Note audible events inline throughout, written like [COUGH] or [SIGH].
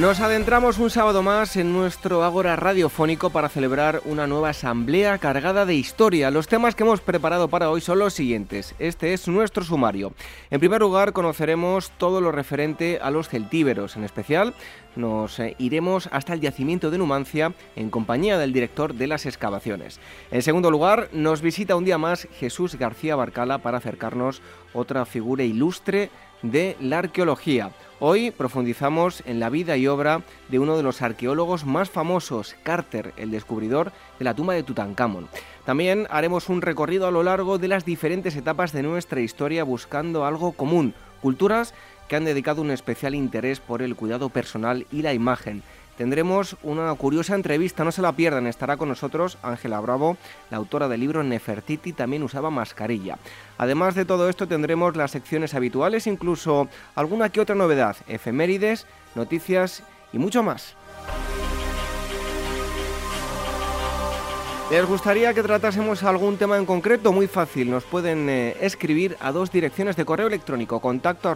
Nos adentramos un sábado más en nuestro Ágora radiofónico para celebrar una nueva asamblea cargada de historia. Los temas que hemos preparado para hoy son los siguientes. Este es nuestro sumario. En primer lugar, conoceremos todo lo referente a los celtíberos. En especial, nos eh, iremos hasta el yacimiento de Numancia en compañía del director de las excavaciones. En segundo lugar, nos visita un día más Jesús García Barcala para acercarnos otra figura ilustre de la arqueología. Hoy profundizamos en la vida y obra de uno de los arqueólogos más famosos, Carter, el descubridor de la tumba de Tutankamón. También haremos un recorrido a lo largo de las diferentes etapas de nuestra historia buscando algo común, culturas que han dedicado un especial interés por el cuidado personal y la imagen. Tendremos una curiosa entrevista, no se la pierdan, estará con nosotros Ángela Bravo, la autora del libro Nefertiti, también usaba mascarilla. Además de todo esto tendremos las secciones habituales, incluso alguna que otra novedad, efemérides, noticias y mucho más. ¿Les gustaría que tratásemos algún tema en concreto? Muy fácil, nos pueden eh, escribir a dos direcciones de correo electrónico, contacto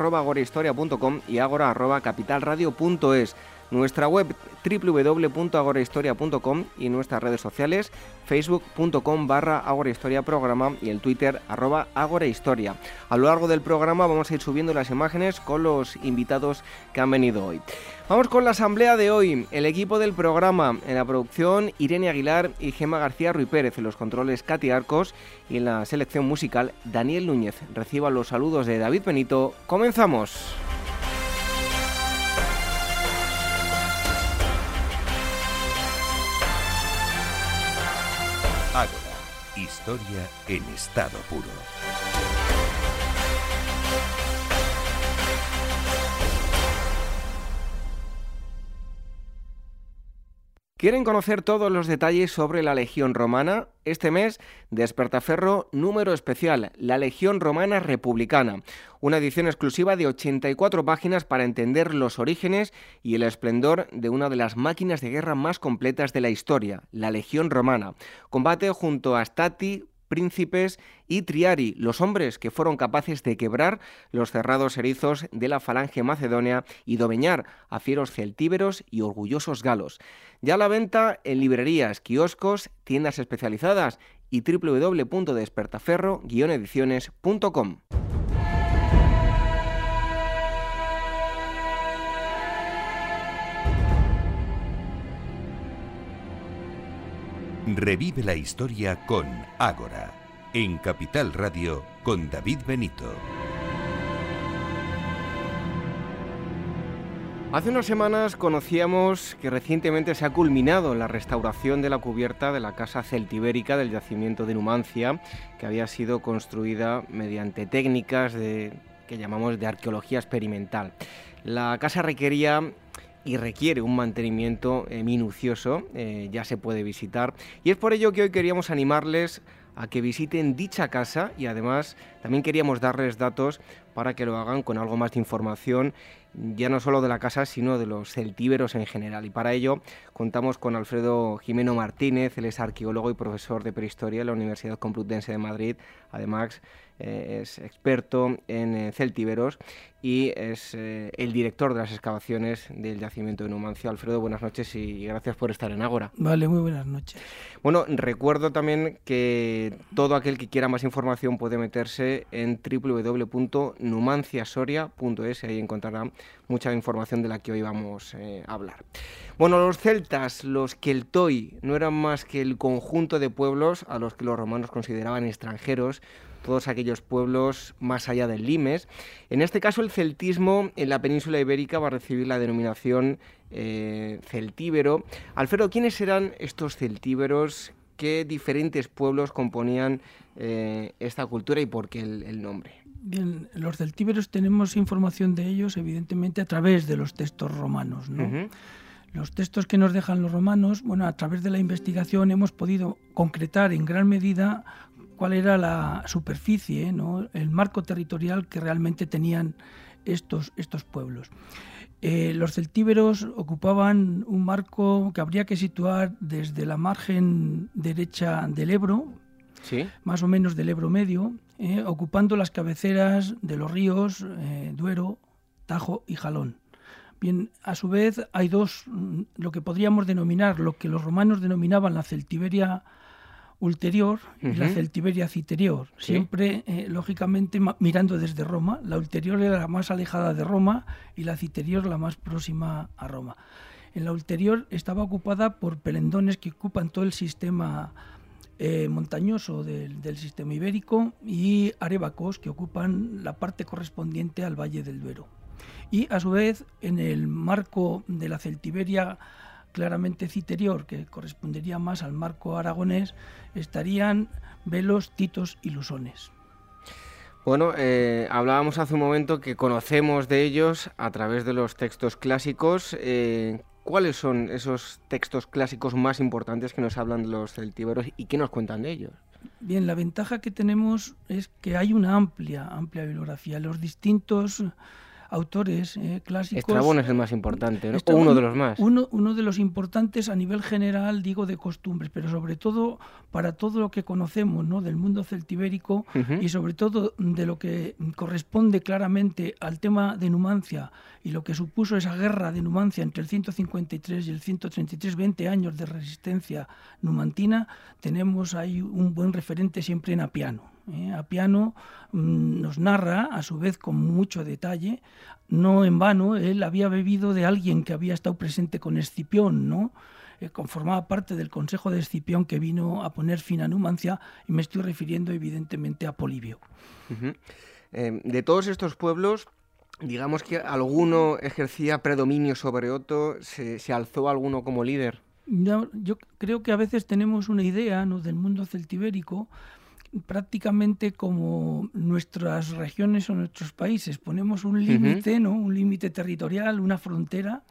y agora arroba capitalradio.es nuestra web www.agorahistoria.com y nuestras redes sociales facebook.com barra agorahistoria programa y el twitter arroba agorahistoria. A lo largo del programa vamos a ir subiendo las imágenes con los invitados que han venido hoy. Vamos con la asamblea de hoy. El equipo del programa en la producción Irene Aguilar y Gema García Ruy Pérez, en los controles Katy Arcos y en la selección musical Daniel Núñez. Reciba los saludos de David Benito. Comenzamos. Historia en estado puro. ¿Quieren conocer todos los detalles sobre la Legión Romana? Este mes, Despertaferro número especial, la Legión Romana Republicana. Una edición exclusiva de 84 páginas para entender los orígenes y el esplendor de una de las máquinas de guerra más completas de la historia, la Legión Romana. Combate junto a Stati, príncipes y Triari, los hombres que fueron capaces de quebrar los cerrados erizos de la falange macedonia y domeñar a fieros celtíberos y orgullosos galos. Ya a la venta en librerías, kioscos, tiendas especializadas y www.despertaferro-ediciones.com. Revive la historia con Ágora, en Capital Radio con David Benito. Hace unas semanas conocíamos que recientemente se ha culminado la restauración de la cubierta de la casa celtibérica del yacimiento de Numancia, que había sido construida mediante técnicas de, que llamamos de arqueología experimental. La casa requería y requiere un mantenimiento eh, minucioso, eh, ya se puede visitar. Y es por ello que hoy queríamos animarles a que visiten dicha casa y además también queríamos darles datos para que lo hagan con algo más de información, ya no solo de la casa, sino de los celtíberos en general. Y para ello contamos con Alfredo Jimeno Martínez, él es arqueólogo y profesor de prehistoria en la Universidad Complutense de Madrid, además eh, es experto en eh, celtíberos y es eh, el director de las excavaciones del yacimiento de Numancia. Alfredo, buenas noches y gracias por estar en Ágora. Vale, muy buenas noches. Bueno, recuerdo también que todo aquel que quiera más información puede meterse en www.numanciasoria.es y ahí encontrará mucha información de la que hoy vamos a hablar. Bueno, los celtas, los keltoi, no eran más que el conjunto de pueblos a los que los romanos consideraban extranjeros, todos aquellos pueblos más allá del Limes. En este caso, el celtismo en la península ibérica va a recibir la denominación eh, celtíbero. Alfredo, ¿quiénes eran estos celtíberos? ¿Qué diferentes pueblos componían eh, esta cultura y por qué el, nombre? Bien, los celtíberos tenemos información de ellos, evidentemente, a través de los textos romanos. Los textos que nos dejan los romanos, bueno, a través de la investigación hemos podido concretar en gran medida cuál era la superficie, ¿no? el marco territorial que realmente tenían estos, estos pueblos. Eh, los celtíberos ocupaban un marco que habría que situar desde la margen derecha del Ebro, más o menos del Ebro medio, eh, ocupando las cabeceras de los ríos eh, Duero, Tajo y Jalón. Bien, a su vez hay dos, mm, lo que podríamos denominar, lo que los romanos denominaban la celtiberia ulterior y la celtiberia citerior, siempre eh, lógicamente mirando desde Roma. La ulterior era la más alejada de Roma y la citerior la más próxima a Roma. En la ulterior estaba ocupada por pelendones que ocupan todo el sistema eh, montañoso del, del, sistema ibérico y arebacos que ocupan la parte correspondiente al Valle del Duero. Y a su vez, en el marco de la celtiberia claramente citerior, que correspondería más al marco aragonés, estarían velos, titos y lusones. Bueno, eh, hablábamos hace un momento que conocemos de ellos a través de los textos clásicos. Eh, ¿Cuáles son esos textos clásicos más importantes que nos hablan de los celtíberos y qué nos cuentan de ellos? Bien, la ventaja que tenemos es que hay una amplia, amplia bibliografía. Los distintos autores eh, clásicos. Estrabón es el más importante, ¿no? o uno de los más. Uno, uno de los importantes a nivel general, digo, de costumbres, pero sobre todo para todo lo que conocemos ¿no? del mundo celtibérico y sobre todo de lo que corresponde claramente al tema de Numancia y lo que supuso esa guerra de Numancia entre el 153 y el 133, 20 años de resistencia numantina, tenemos ahí un buen referente siempre en Apiano. ¿Eh? Apiano mm, nos narra, a su vez con mucho detalle, no en vano, él había bebido de alguien que había estado presente con Escipión, ¿no? Eh, conformaba parte del consejo de Escipión que vino a poner fin a Numancia, y me estoy refiriendo evidentemente a Polibio. Eh, de todos estos pueblos, digamos que alguno ejercía predominio sobre otro, se, alzó alguno como líder. Yo, yo, creo que a veces tenemos una idea ¿no? del mundo celtibérico prácticamente como nuestras regiones o nuestros países. Ponemos un límite, ¿no? Un límite territorial, una frontera,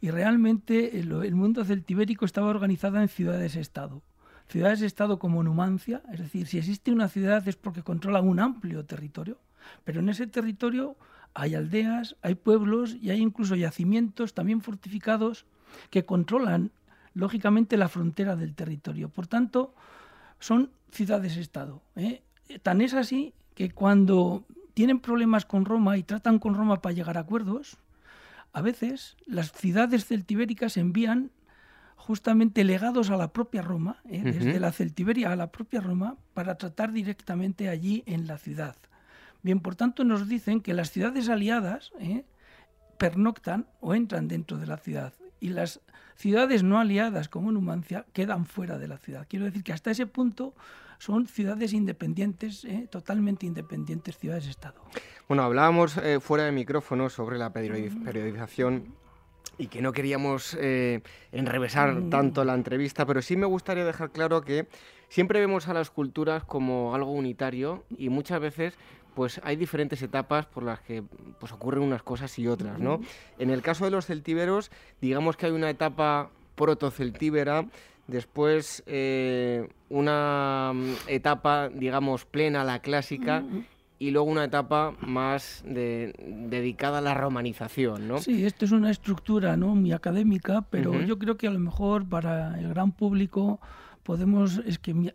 y realmente el, el mundo celtibérico estaba organizado en ciudades-estado. Ciudades-estado como Numancia, es decir, si existe una ciudad es porque controla un amplio territorio, pero en ese territorio hay aldeas, hay pueblos y hay incluso yacimientos también fortificados que controlan lógicamente la frontera del territorio. Por tanto, son ciudades-estado. ¿eh? Tan es así que cuando tienen problemas con Roma y tratan con Roma para llegar a acuerdos, a veces las ciudades celtibéricas envían justamente legados a la propia Roma, ¿eh? desde la Celtiberia a la propia Roma, para tratar directamente allí en la ciudad. Bien, por tanto nos dicen que las ciudades aliadas ¿eh? pernoctan o entran dentro de la ciudad y las ciudades no aliadas como Numancia quedan fuera de la ciudad. Quiero decir que hasta ese punto son ciudades independientes, ¿eh? totalmente independientes ciudades-estado. Bueno, hablábamos eh, fuera de micrófono sobre la periodización y que no queríamos eh, enrevesar mm. tanto la entrevista, pero sí me gustaría dejar claro que siempre vemos a las culturas como algo unitario y muchas veces pues hay diferentes etapas por las que pues, ocurren unas cosas y otras, ¿no? En el caso de los celtíberos, digamos que hay una etapa protoceltíbera, después eh, una mm, etapa, digamos, plena la clásica, y luego una etapa más dedicada a la romanización, ¿no? Sí, esto es una estructura ¿no? muy académica, pero yo creo que a lo mejor para el gran público podemos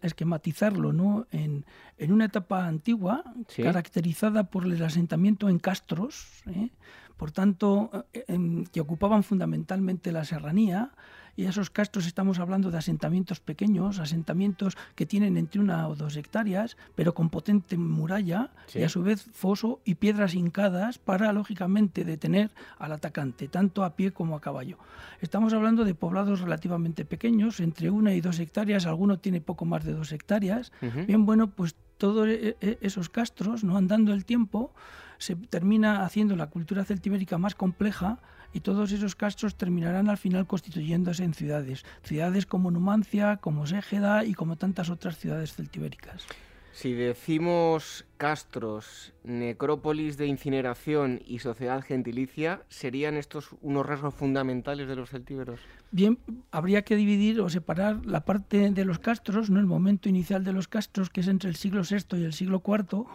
esquematizarlo ¿no? en, una etapa antigua, caracterizada por el asentamiento en castros, ¿eh? por tanto, eh, que ocupaban fundamentalmente la serranía, y esos castros estamos hablando de asentamientos pequeños, asentamientos que tienen entre una o dos hectáreas, pero con potente muralla y a su vez foso y piedras hincadas para, lógicamente, detener al atacante, tanto a pie como a caballo. Estamos hablando de poblados relativamente pequeños, entre una y dos hectáreas, alguno tiene poco más de dos hectáreas. Bien, bueno, pues todos e, e, esos castros, no andando el tiempo, se termina haciendo la cultura celtibérica más compleja y todos esos castros terminarán al final constituyéndose en ciudades, ciudades como Numancia, como Ségeda y como tantas otras ciudades celtibéricas. Si decimos castros, necrópolis de incineración y sociedad gentilicia, ¿serían estos unos rasgos fundamentales de los celtíberos? Bien, habría que dividir o separar la parte de los castros, ¿no? el momento inicial de los castros, que es entre el siglo VI y el siglo IV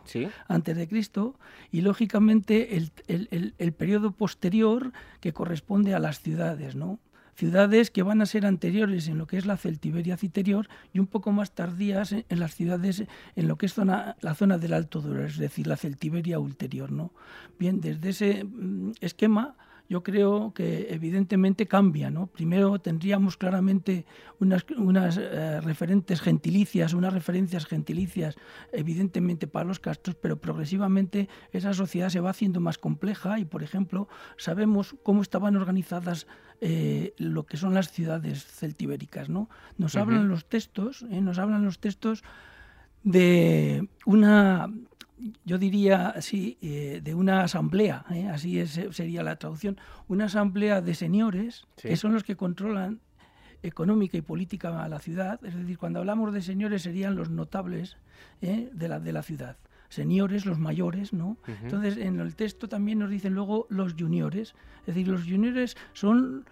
antes de Cristo, y lógicamente el, el, el periodo posterior que corresponde a las ciudades, ¿no? Ciudades que van a ser anteriores en lo que es la Celtiberia Citerior y un poco más tardías en, las ciudades en lo que es zona, la zona del Alto Duero, es decir, la Celtiberia ulterior. ¿no? Bien, desde ese mm, esquema yo creo que evidentemente cambia. ¿no? Primero tendríamos claramente unas, unas eh, referentes gentilicias, unas referencias gentilicias evidentemente para los castros, pero progresivamente esa sociedad se va haciendo más compleja y, por ejemplo, sabemos cómo estaban organizadas eh, lo que son las ciudades celtibéricas. ¿no? Nos hablan los textos, ¿eh? nos hablan los textos de una yo diría así, eh, de una asamblea, ¿eh? así es, sería la traducción, una asamblea de señores que son los que controlan económica y política a la ciudad. Es decir, cuando hablamos de señores serían los notables ¿eh? de, la, de la ciudad. Señores, los mayores, ¿no? Entonces, en el texto también nos dicen luego los juniores. Es decir, los juniores son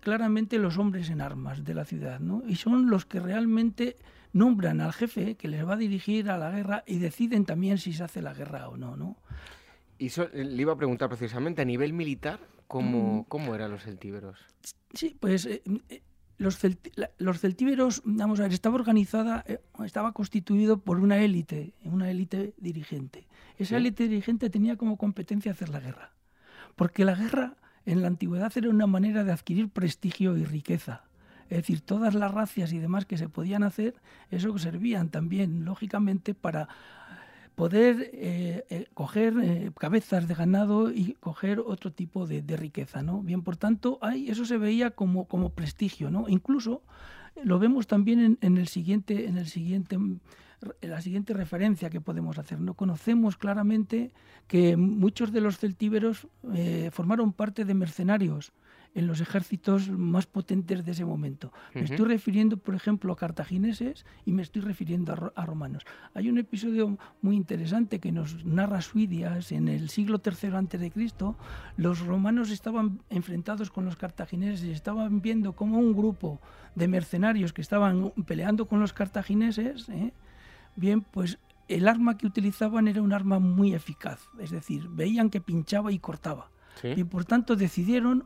claramente los hombres en armas de la ciudad, ¿no? Y son los que realmente nombran al jefe que les va a dirigir a la guerra y deciden también si se hace la guerra o no, ¿no? Y eh, le iba a preguntar precisamente, a nivel militar, ¿cómo, mm. cómo eran los celtíberos? Sí, pues eh, eh, los, los, celtíberos, vamos a ver, estaba organizada, estaba constituido por una élite, una élite dirigente. Esa élite dirigente tenía como competencia hacer la guerra, porque la guerra en la antigüedad era una manera de adquirir prestigio y riqueza. Es decir, todas las racias y demás que se podían hacer, eso servían también, lógicamente, para poder eh, eh, coger eh, cabezas de ganado y coger otro tipo de, riqueza, ¿no? Bien, por tanto, hay, eso se veía como, como prestigio, ¿no? Incluso lo vemos también en, el siguiente, en el siguiente la siguiente referencia que podemos hacer. No conocemos claramente que muchos de los celtíberos formaron parte de mercenarios en los ejércitos más potentes de ese momento. Me estoy refiriendo, por ejemplo, a cartagineses y me estoy refiriendo a, romanos. Hay un episodio muy interesante que nos narra Suidias en el siglo III antes de Cristo. Los romanos estaban enfrentados con los cartagineses y estaban viendo cómo un grupo de mercenarios que estaban peleando con los cartagineses, ¿eh? bien, pues el arma que utilizaban era un arma muy eficaz, es decir, veían que pinchaba y cortaba. Y por tanto decidieron,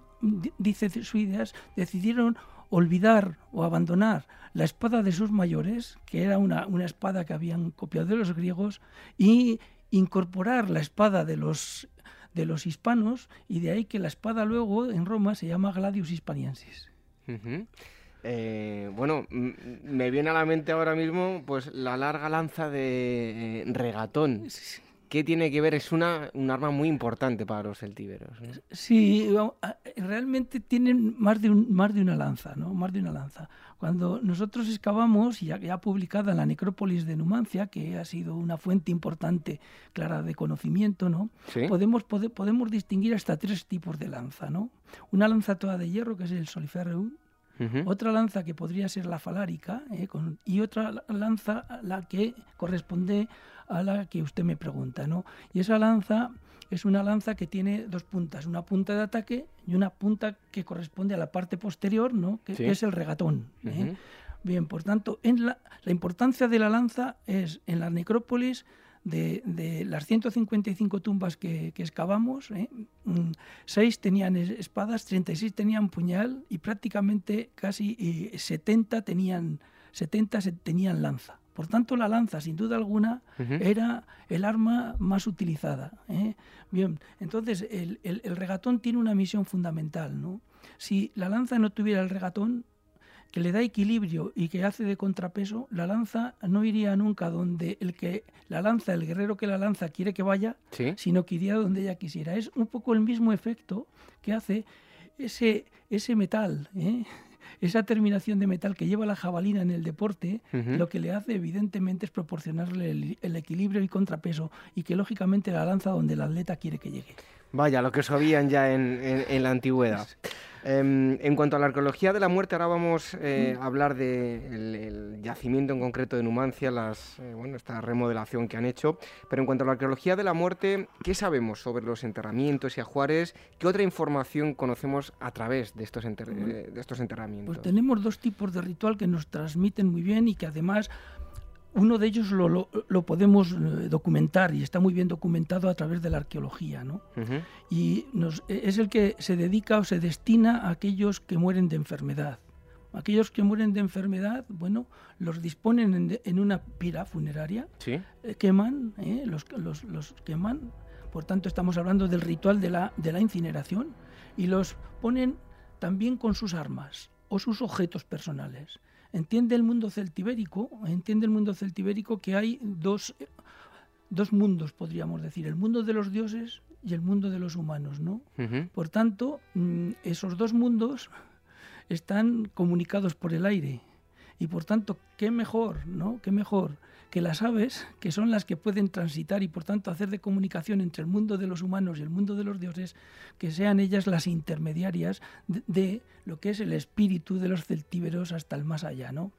dice Suidas, decidieron olvidar o abandonar la espada de sus mayores, que era una, una espada que habían copiado de los griegos, y incorporar la espada de los de los hispanos y de ahí que la espada luego en Roma se llama Gladius Hispaniensis. Eh, bueno, me viene a la mente ahora mismo pues la larga lanza de eh, regatón. ¿Qué tiene que ver? Es una, un arma muy importante para los celtíberos. Sí, realmente tienen más de, un, más de una lanza, ¿no? Más de una lanza. Cuando nosotros excavamos, ya, ya publicada en la necrópolis de Numancia, que ha sido una fuente importante, clara, de conocimiento, ¿no? Podemos, podemos distinguir hasta tres tipos de lanza, ¿no? Una lanza toda de hierro, que es el otra lanza que podría ser la falárica ¿eh? y otra lanza la que corresponde a la que usted me pregunta, ¿no? Y esa lanza es una lanza que tiene dos puntas, una punta de ataque y una punta que corresponde a la parte posterior, ¿no? Que, es el regatón. ¿eh? Bien, por tanto, en la, la importancia de la lanza es en la necrópolis de, de, las 155 tumbas que, que excavamos, ¿eh? 6 mm, tenían espadas, 36 tenían puñal y prácticamente casi 70 eh, tenían, 70 tenían lanza. Por tanto, la lanza, sin duda alguna, era el arma más utilizada. ¿eh? Bien, entonces el, el, regatón tiene una misión fundamental. ¿no? Si la lanza no tuviera el regatón, que le da equilibrio y que hace de contrapeso, la lanza no iría nunca donde el que la lanza, el guerrero que la lanza quiere que vaya, sino que iría donde ella quisiera. Es un poco el mismo efecto que hace ese, ese metal. ¿eh? esa terminación de metal que lleva la jabalina en el deporte, lo que le hace evidentemente es proporcionarle el, equilibrio y contrapeso y que lógicamente la lanza donde el atleta quiere que llegue. Vaya, lo que sabían ya en, la antigüedad. Em, en cuanto a la arqueología de la muerte, ahora vamos eh, a hablar del yacimiento en concreto de Numancia, las, eh, bueno, esta remodelación que han hecho. Pero en cuanto a la arqueología de la muerte, ¿qué sabemos sobre los enterramientos y ajuares? ¿Qué otra información conocemos a través de estos, de estos enterramientos? Pues tenemos dos tipos de ritual que nos transmiten muy bien y que además uno de ellos lo, lo, podemos eh, documentar y está muy bien documentado a través de la arqueología, ¿no? Y nos, e, es el que se dedica o se destina a aquellos que mueren de enfermedad. Aquellos que mueren de enfermedad, bueno, los disponen en, una pira funeraria, ¿Sí? Eh, queman, eh, los, los, los, queman, por tanto estamos hablando del ritual de la, de la incineración, y los ponen también con sus armas o sus objetos personales entiende el mundo celtibérico, entiende el mundo celtibérico que hay dos, dos mundos, podríamos decir, el mundo de los dioses y el mundo de los humanos, ¿no? Por tanto, mm, esos dos mundos están comunicados por el aire y por tanto, qué mejor, ¿no? Qué mejor que las aves, que son las que pueden transitar y por tanto hacer de comunicación entre el mundo de los humanos y el mundo de los dioses, que sean ellas las intermediarias de, lo que es el espíritu de los celtíberos hasta el más allá, ¿no?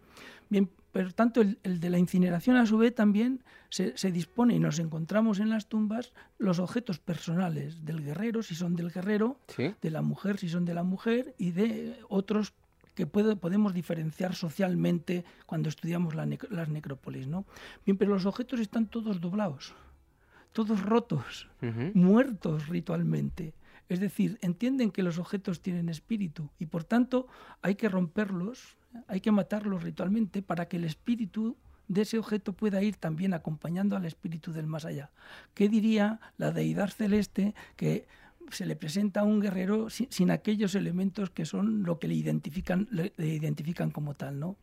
Bien, por tanto, el, de la incineración a su vez también se, dispone y nos encontramos en las tumbas los objetos personales del guerrero, si son del guerrero, de la mujer, si son de la mujer, y de otros que podemos diferenciar socialmente cuando estudiamos las necrópolis. ¿no? Bien, pero los objetos están todos doblados, todos rotos, muertos ritualmente. Es decir, entienden que los objetos tienen espíritu y por tanto hay que romperlos, hay que matarlos ritualmente para que el espíritu de ese objeto pueda ir también acompañando al espíritu del más allá. ¿Qué diría la deidad celeste que se le presenta a un guerrero sin, aquellos elementos que son lo que le identifican, le, identifican como tal, ¿no?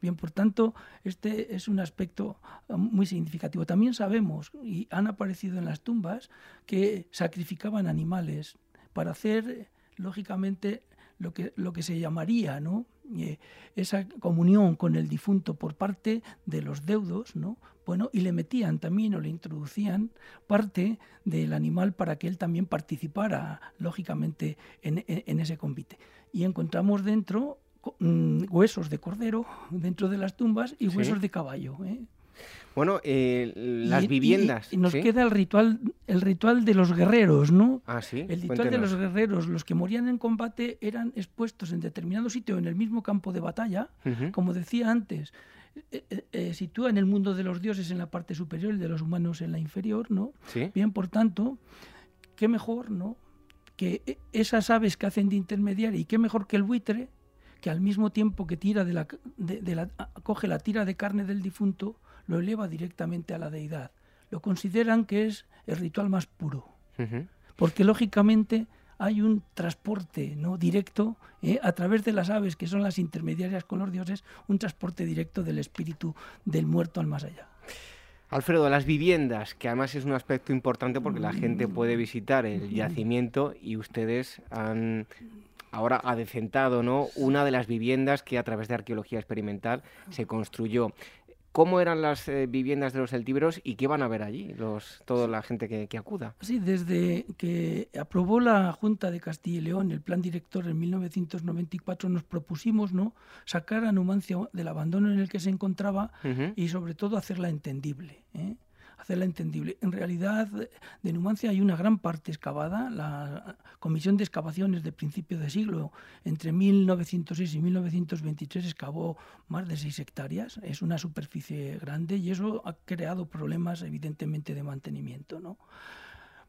Bien, por tanto, este es un aspecto um, muy significativo. También sabemos, y han aparecido en las tumbas, que sacrificaban animales para hacer, lógicamente, lo que, lo que se llamaría, ¿no? Eh, esa comunión con el difunto por parte de los deudos, ¿no? Bueno, y le metían también o le introducían parte del animal para que él también participara, lógicamente, en, ese convite. Y encontramos dentro mm, huesos de cordero dentro de las tumbas y huesos de caballo. ¿eh? Bueno, eh, las viviendas. Y, nos queda el ritual, el ritual de los guerreros, ¿no? Ah, sí. El ritual de los guerreros. Los que morían en combate eran expuestos en determinado sitio en el mismo campo de batalla, como decía antes. Eh, eh, eh, sitúa en el mundo de los dioses en la parte superior y de los humanos en la inferior, ¿no? Bien, por tanto, qué mejor, ¿no? Que e, esas aves que hacen de intermediario y qué mejor que el buitre, que al mismo tiempo que tira de la, de, la, coge la tira de carne del difunto, lo eleva directamente a la deidad. Lo consideran que es el ritual más puro. Porque lógicamente hay un transporte ¿no? directo eh, a través de las aves, que son las intermediarias con los dioses, un transporte directo del espíritu del muerto al más allá. Alfredo, las viviendas, que además es un aspecto importante porque la gente puede visitar el yacimiento y ustedes han ahora adecentado ¿no? una de las viviendas que a través de arqueología experimental se construyó cómo eran las eh, viviendas de los celtíberos y qué van a ver allí, los, toda la gente que, acuda. Sí, desde que aprobó la Junta de Castilla y León el plan director en 1994 nos propusimos ¿no? sacar a Numancia del abandono en el que se encontraba y sobre todo hacerla entendible. ¿eh? Hacerla entendible. En realidad, de Numancia hay una gran parte excavada. La Comisión de Excavaciones de principio de siglo, entre 1906 y 1923, excavó más de 6 hectáreas. Es una superficie grande y eso ha creado problemas, evidentemente, de mantenimiento. ¿no?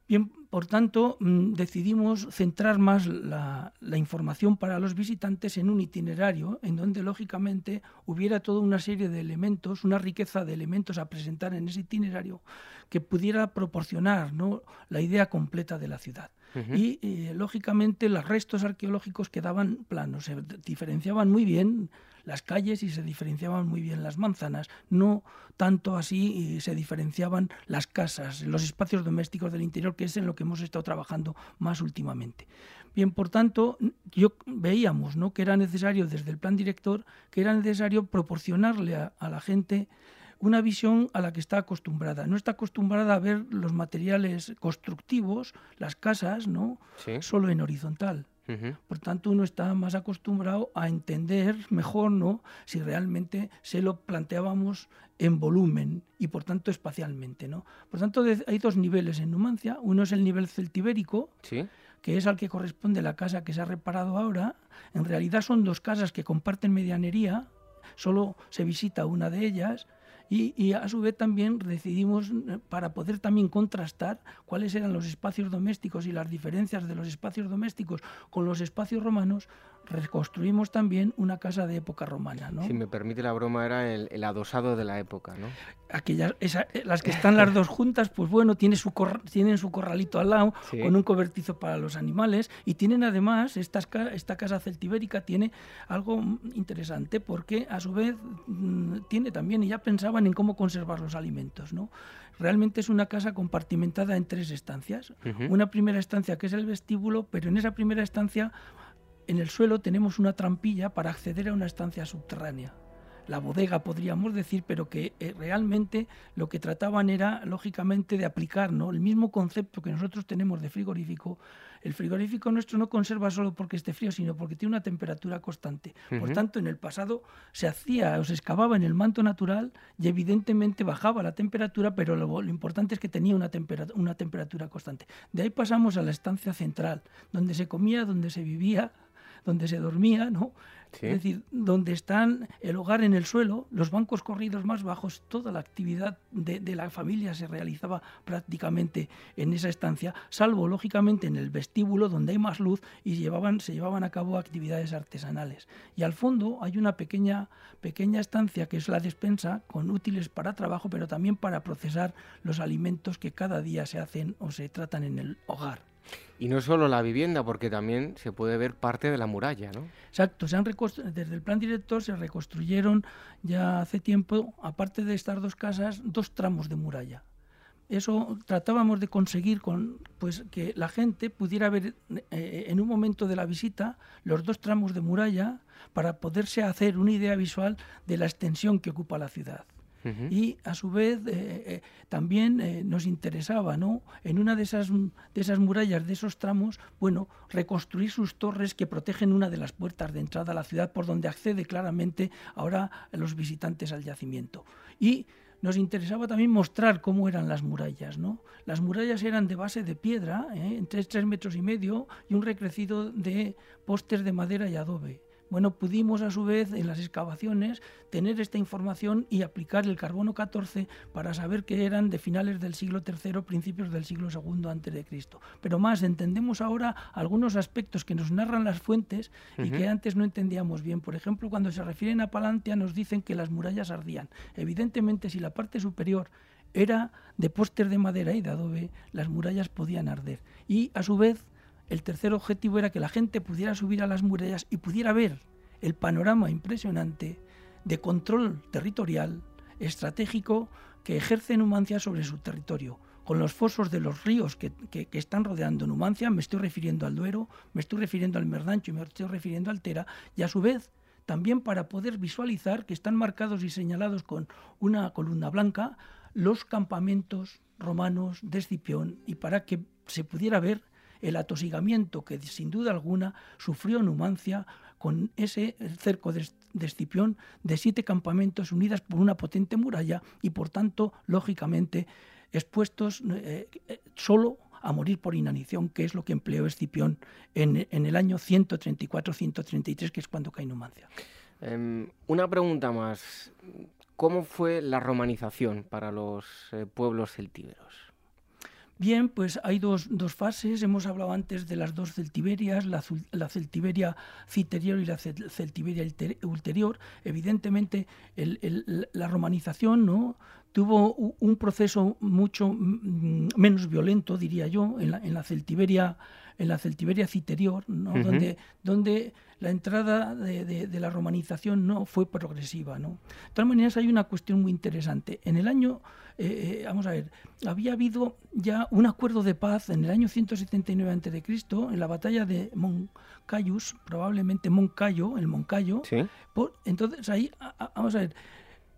Bien, por tanto, mm, decidimos centrar más la, información para los visitantes en un itinerario en donde, lógicamente, hubiera toda una serie de elementos, una riqueza de elementos a presentar en ese itinerario que pudiera proporcionar ¿no? la idea completa de la ciudad. Y, eh, lógicamente, los restos arqueológicos quedaban planos, se diferenciaban muy bien las calles y se diferenciaban muy bien las manzanas, no tanto así se diferenciaban las casas, los espacios domésticos del interior, que es en lo que hemos estado trabajando más últimamente. Bien, por tanto, yo veíamos ¿no? que era necesario desde el plan director, que era necesario proporcionarle a, la gente una visión a la que está acostumbrada. No está acostumbrada a ver los materiales constructivos, las casas, ¿no? Solo en horizontal. Por tanto, uno está más acostumbrado a entender mejor, ¿no? Si realmente se lo planteábamos en volumen y por tanto espacialmente, ¿no? Por tanto, hay dos niveles en Numancia. Uno es el nivel celtibérico, que es al que corresponde la casa que se ha reparado ahora. En realidad son dos casas que comparten medianería, solo se visita una de ellas y, a su vez también decidimos, eh, para poder también contrastar cuáles eran los espacios domésticos y las diferencias de los espacios domésticos con los espacios romanos, reconstruimos también una casa de época romana. ¿no? Si me permite la broma, era el, adosado de la época, ¿no? Aquellas, eh, las que están las dos juntas, pues bueno, tiene su tienen su corralito al lado, con un cobertizo para los animales, y tienen además, esta, esta casa celtibérica tiene algo interesante, porque a su vez mm, tiene también, y ya pensaba en cómo conservar los alimentos. ¿no? Realmente es una casa compartimentada en tres estancias. Una primera estancia que es el vestíbulo, pero en esa primera estancia, en el suelo tenemos una trampilla para acceder a una estancia subterránea la bodega, podríamos decir, pero que eh, realmente lo que trataban era, lógicamente, de aplicar ¿no? el mismo concepto que nosotros tenemos de frigorífico. El frigorífico nuestro no conserva solo porque esté frío, sino porque tiene una temperatura constante. Por tanto, en el pasado se hacía o se excavaba en el manto natural y evidentemente bajaba la temperatura, pero lo, importante es que tenía una, una temperatura constante. De ahí pasamos a la estancia central, donde se comía, donde se vivía, donde se dormía, ¿no? Es decir, donde están el hogar en el suelo, los bancos corridos más bajos, toda la actividad de, la familia se realizaba prácticamente en esa estancia, salvo lógicamente en el vestíbulo donde hay más luz y llevaban, se llevaban a cabo actividades artesanales. Y al fondo hay una pequeña, pequeña estancia que es la despensa con útiles para trabajo, pero también para procesar los alimentos que cada día se hacen o se tratan en el hogar. Y no solo la vivienda, porque también se puede ver parte de la muralla, ¿no? Exacto, se han desde el plan director se reconstruyeron ya hace tiempo, aparte de estas dos casas, dos tramos de muralla. Eso tratábamos de conseguir con pues que la gente pudiera ver eh, en un momento de la visita los dos tramos de muralla para poderse hacer una idea visual de la extensión que ocupa la ciudad y a su vez eh, eh, también eh, nos interesaba, ¿no? En una de esas, de esas murallas, de esos tramos, bueno, reconstruir sus torres que protegen una de las puertas de entrada a la ciudad por donde accede claramente ahora los visitantes al yacimiento. Y nos interesaba también mostrar cómo eran las murallas. ¿no? Las murallas eran de base de piedra, entre tres metros y medio, y un recrecido de postes de madera y adobe. Bueno, pudimos a su vez en las excavaciones tener esta información y aplicar el carbono 14 para saber que eran de finales del siglo III, principios del siglo II antes de Cristo. Pero más, entendemos ahora algunos aspectos que nos narran las fuentes y que antes no entendíamos bien. Por ejemplo, cuando se refieren a Palantia nos dicen que las murallas ardían. Evidentemente, si la parte superior era de póster de madera y de adobe, las murallas podían arder. Y a su vez, el tercer objetivo era que la gente pudiera subir a las murallas y pudiera ver el panorama impresionante de control territorial estratégico que ejerce Numancia sobre su territorio. Con los fosos de los ríos que, están rodeando Numancia, me estoy refiriendo al Duero, me estoy refiriendo al Merdancho y me estoy refiriendo al Tera, y a su vez también para poder visualizar que están marcados y señalados con una columna blanca los campamentos romanos de Escipión y para que se pudiera ver el atosigamiento que sin duda alguna sufrió Numancia con ese cerco de, Escipión de siete campamentos unidas por una potente muralla y por tanto, lógicamente, expuestos eh, eh, solo a morir por inanición, que es lo que empleó Escipión en, el año 134-133, que es cuando cae Numancia. Em, una pregunta más. ¿Cómo fue la romanización para los eh, pueblos celtíberos? Bien, pues hay dos, dos, fases. Hemos hablado antes de las dos celtiberias, la, la celtiberia citerior y la celtiberia ulterior. Evidentemente, la romanización ¿no? tuvo un proceso mucho mm, menos violento, diría yo, en la, en la celtiberia en la celtiberia citerior, ¿no? donde, donde la entrada de, la romanización no fue progresiva. ¿no? De todas maneras, hay una cuestión muy interesante. En el año eh, eh, vamos a ver, había habido ya un acuerdo de paz en el año 179 a.C., en la batalla de Moncayus, probablemente Moncayo, el Moncayo. entonces ahí, vamos a ver,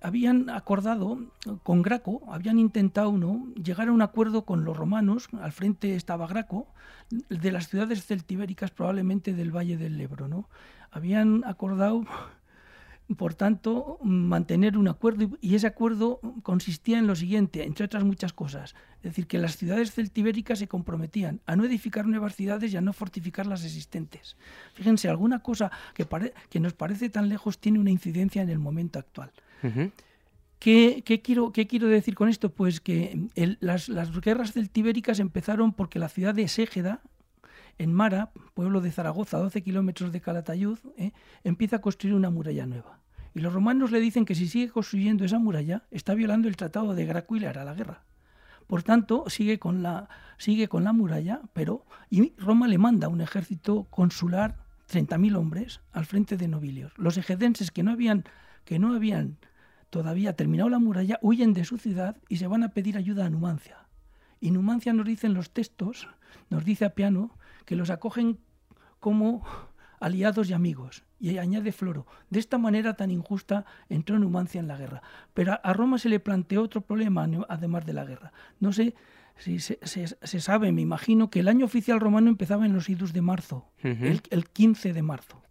habían acordado con Graco, habían intentado llegar a un acuerdo con los romanos, al frente estaba Graco, de las ciudades celtibéricas probablemente del Valle del Ebro. ¿no? Habían acordado por tanto, mantener un acuerdo y ese acuerdo consistía en lo siguiente, entre otras muchas cosas, es decir, que las ciudades celtibéricas se comprometían a no edificar nuevas ciudades y a no fortificar las existentes. Fíjense, alguna cosa que, que nos parece tan lejos tiene una incidencia en el momento actual. ¿Qué, quiero, ¿Qué, quiero, decir con esto? Pues que las, las, guerras celtibéricas empezaron porque la ciudad de Ségeda, en Mara, pueblo de Zaragoza, a 12 kilómetros de Calatayud, ¿eh? empieza a construir una muralla nueva. Y los romanos le dicen que si sigue construyendo esa muralla, está violando el tratado de Graco y le hará la guerra. Por tanto, sigue con la, sigue con la muralla, pero y Roma le manda un ejército consular, 30.000 hombres, al frente de nobilios. Los egedenses que no habían, que no habían todavía terminado la muralla huyen de su ciudad y se van a pedir ayuda a Numancia. Y Numancia nos dicen los textos, nos dice a piano, que los acogen como aliados y amigos. Y añade Floro, de esta manera tan injusta entró Numancia en la guerra. Pero a Roma se le planteó otro problema, además de la guerra. No sé si se, sabe, me imagino, que el año oficial romano empezaba en los idus de marzo, el, 15 de marzo.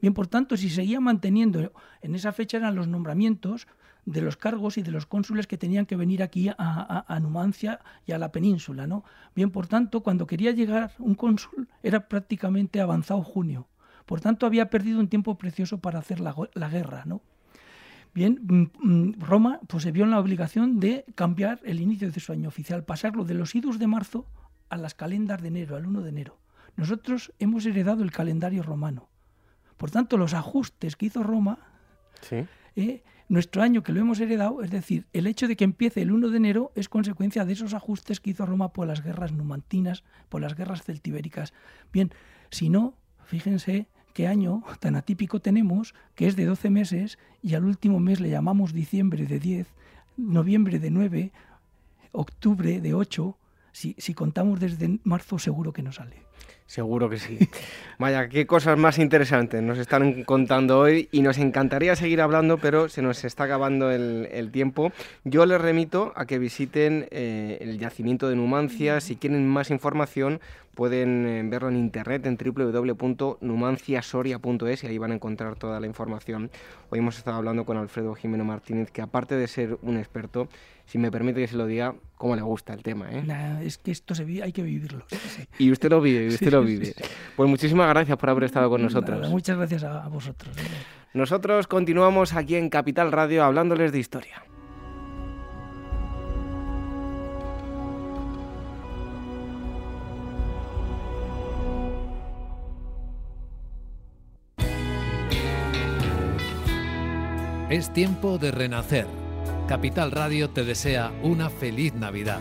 Bien, por tanto, si seguía manteniendo, en esa fecha eran los nombramientos, de los cargos y de los cónsules que tenían que venir aquí a, Numancia y a la península, ¿no? Bien, por tanto, cuando quería llegar un cónsul era prácticamente avanzado junio. Por tanto, había perdido un tiempo precioso para hacer la, guerra, ¿no? Bien, mm, mm, Roma pues, se vio en la obligación de cambiar el inicio de su año oficial, pasarlo de los idus de marzo a las calendas de enero, al 1 de enero. Nosotros hemos heredado el calendario romano. Por tanto, los ajustes que hizo Roma ¿Sí? Eh, nuestro año que lo hemos heredado, es decir, el hecho de que empiece el 1 de enero es consecuencia de esos ajustes que hizo Roma por las guerras numantinas, por las guerras celtibéricas. Bien, si no, fíjense qué año tan atípico tenemos, que es de 12 meses y al último mes le llamamos diciembre de 10, noviembre de 9, octubre de 8. Si, si contamos desde marzo seguro que no sale. Seguro que sí. [LAUGHS] Vaya, qué cosas más interesantes nos están contando hoy y nos encantaría seguir hablando, pero se nos está acabando el, tiempo. Yo les remito a que visiten eh, el yacimiento de Numancia. Si quieren más información, pueden eh, verlo en internet en www.numanciasoria.es y ahí van a encontrar toda la información. Hoy hemos estado hablando con Alfredo Jimeno Martínez, que aparte de ser un experto, si me permite que se lo diga, cómo le gusta el tema. ¿eh? es que esto se vive, hay que vivirlo. Y usted lo vive, y usted lo vive. Pues muchísimas gracias por haber estado con nosotros. muchas gracias a, vosotros. ¿eh? Nosotros continuamos aquí en Capital Radio hablándoles de historia. Es tiempo de renacer Capital Radio te desea una feliz Navidad.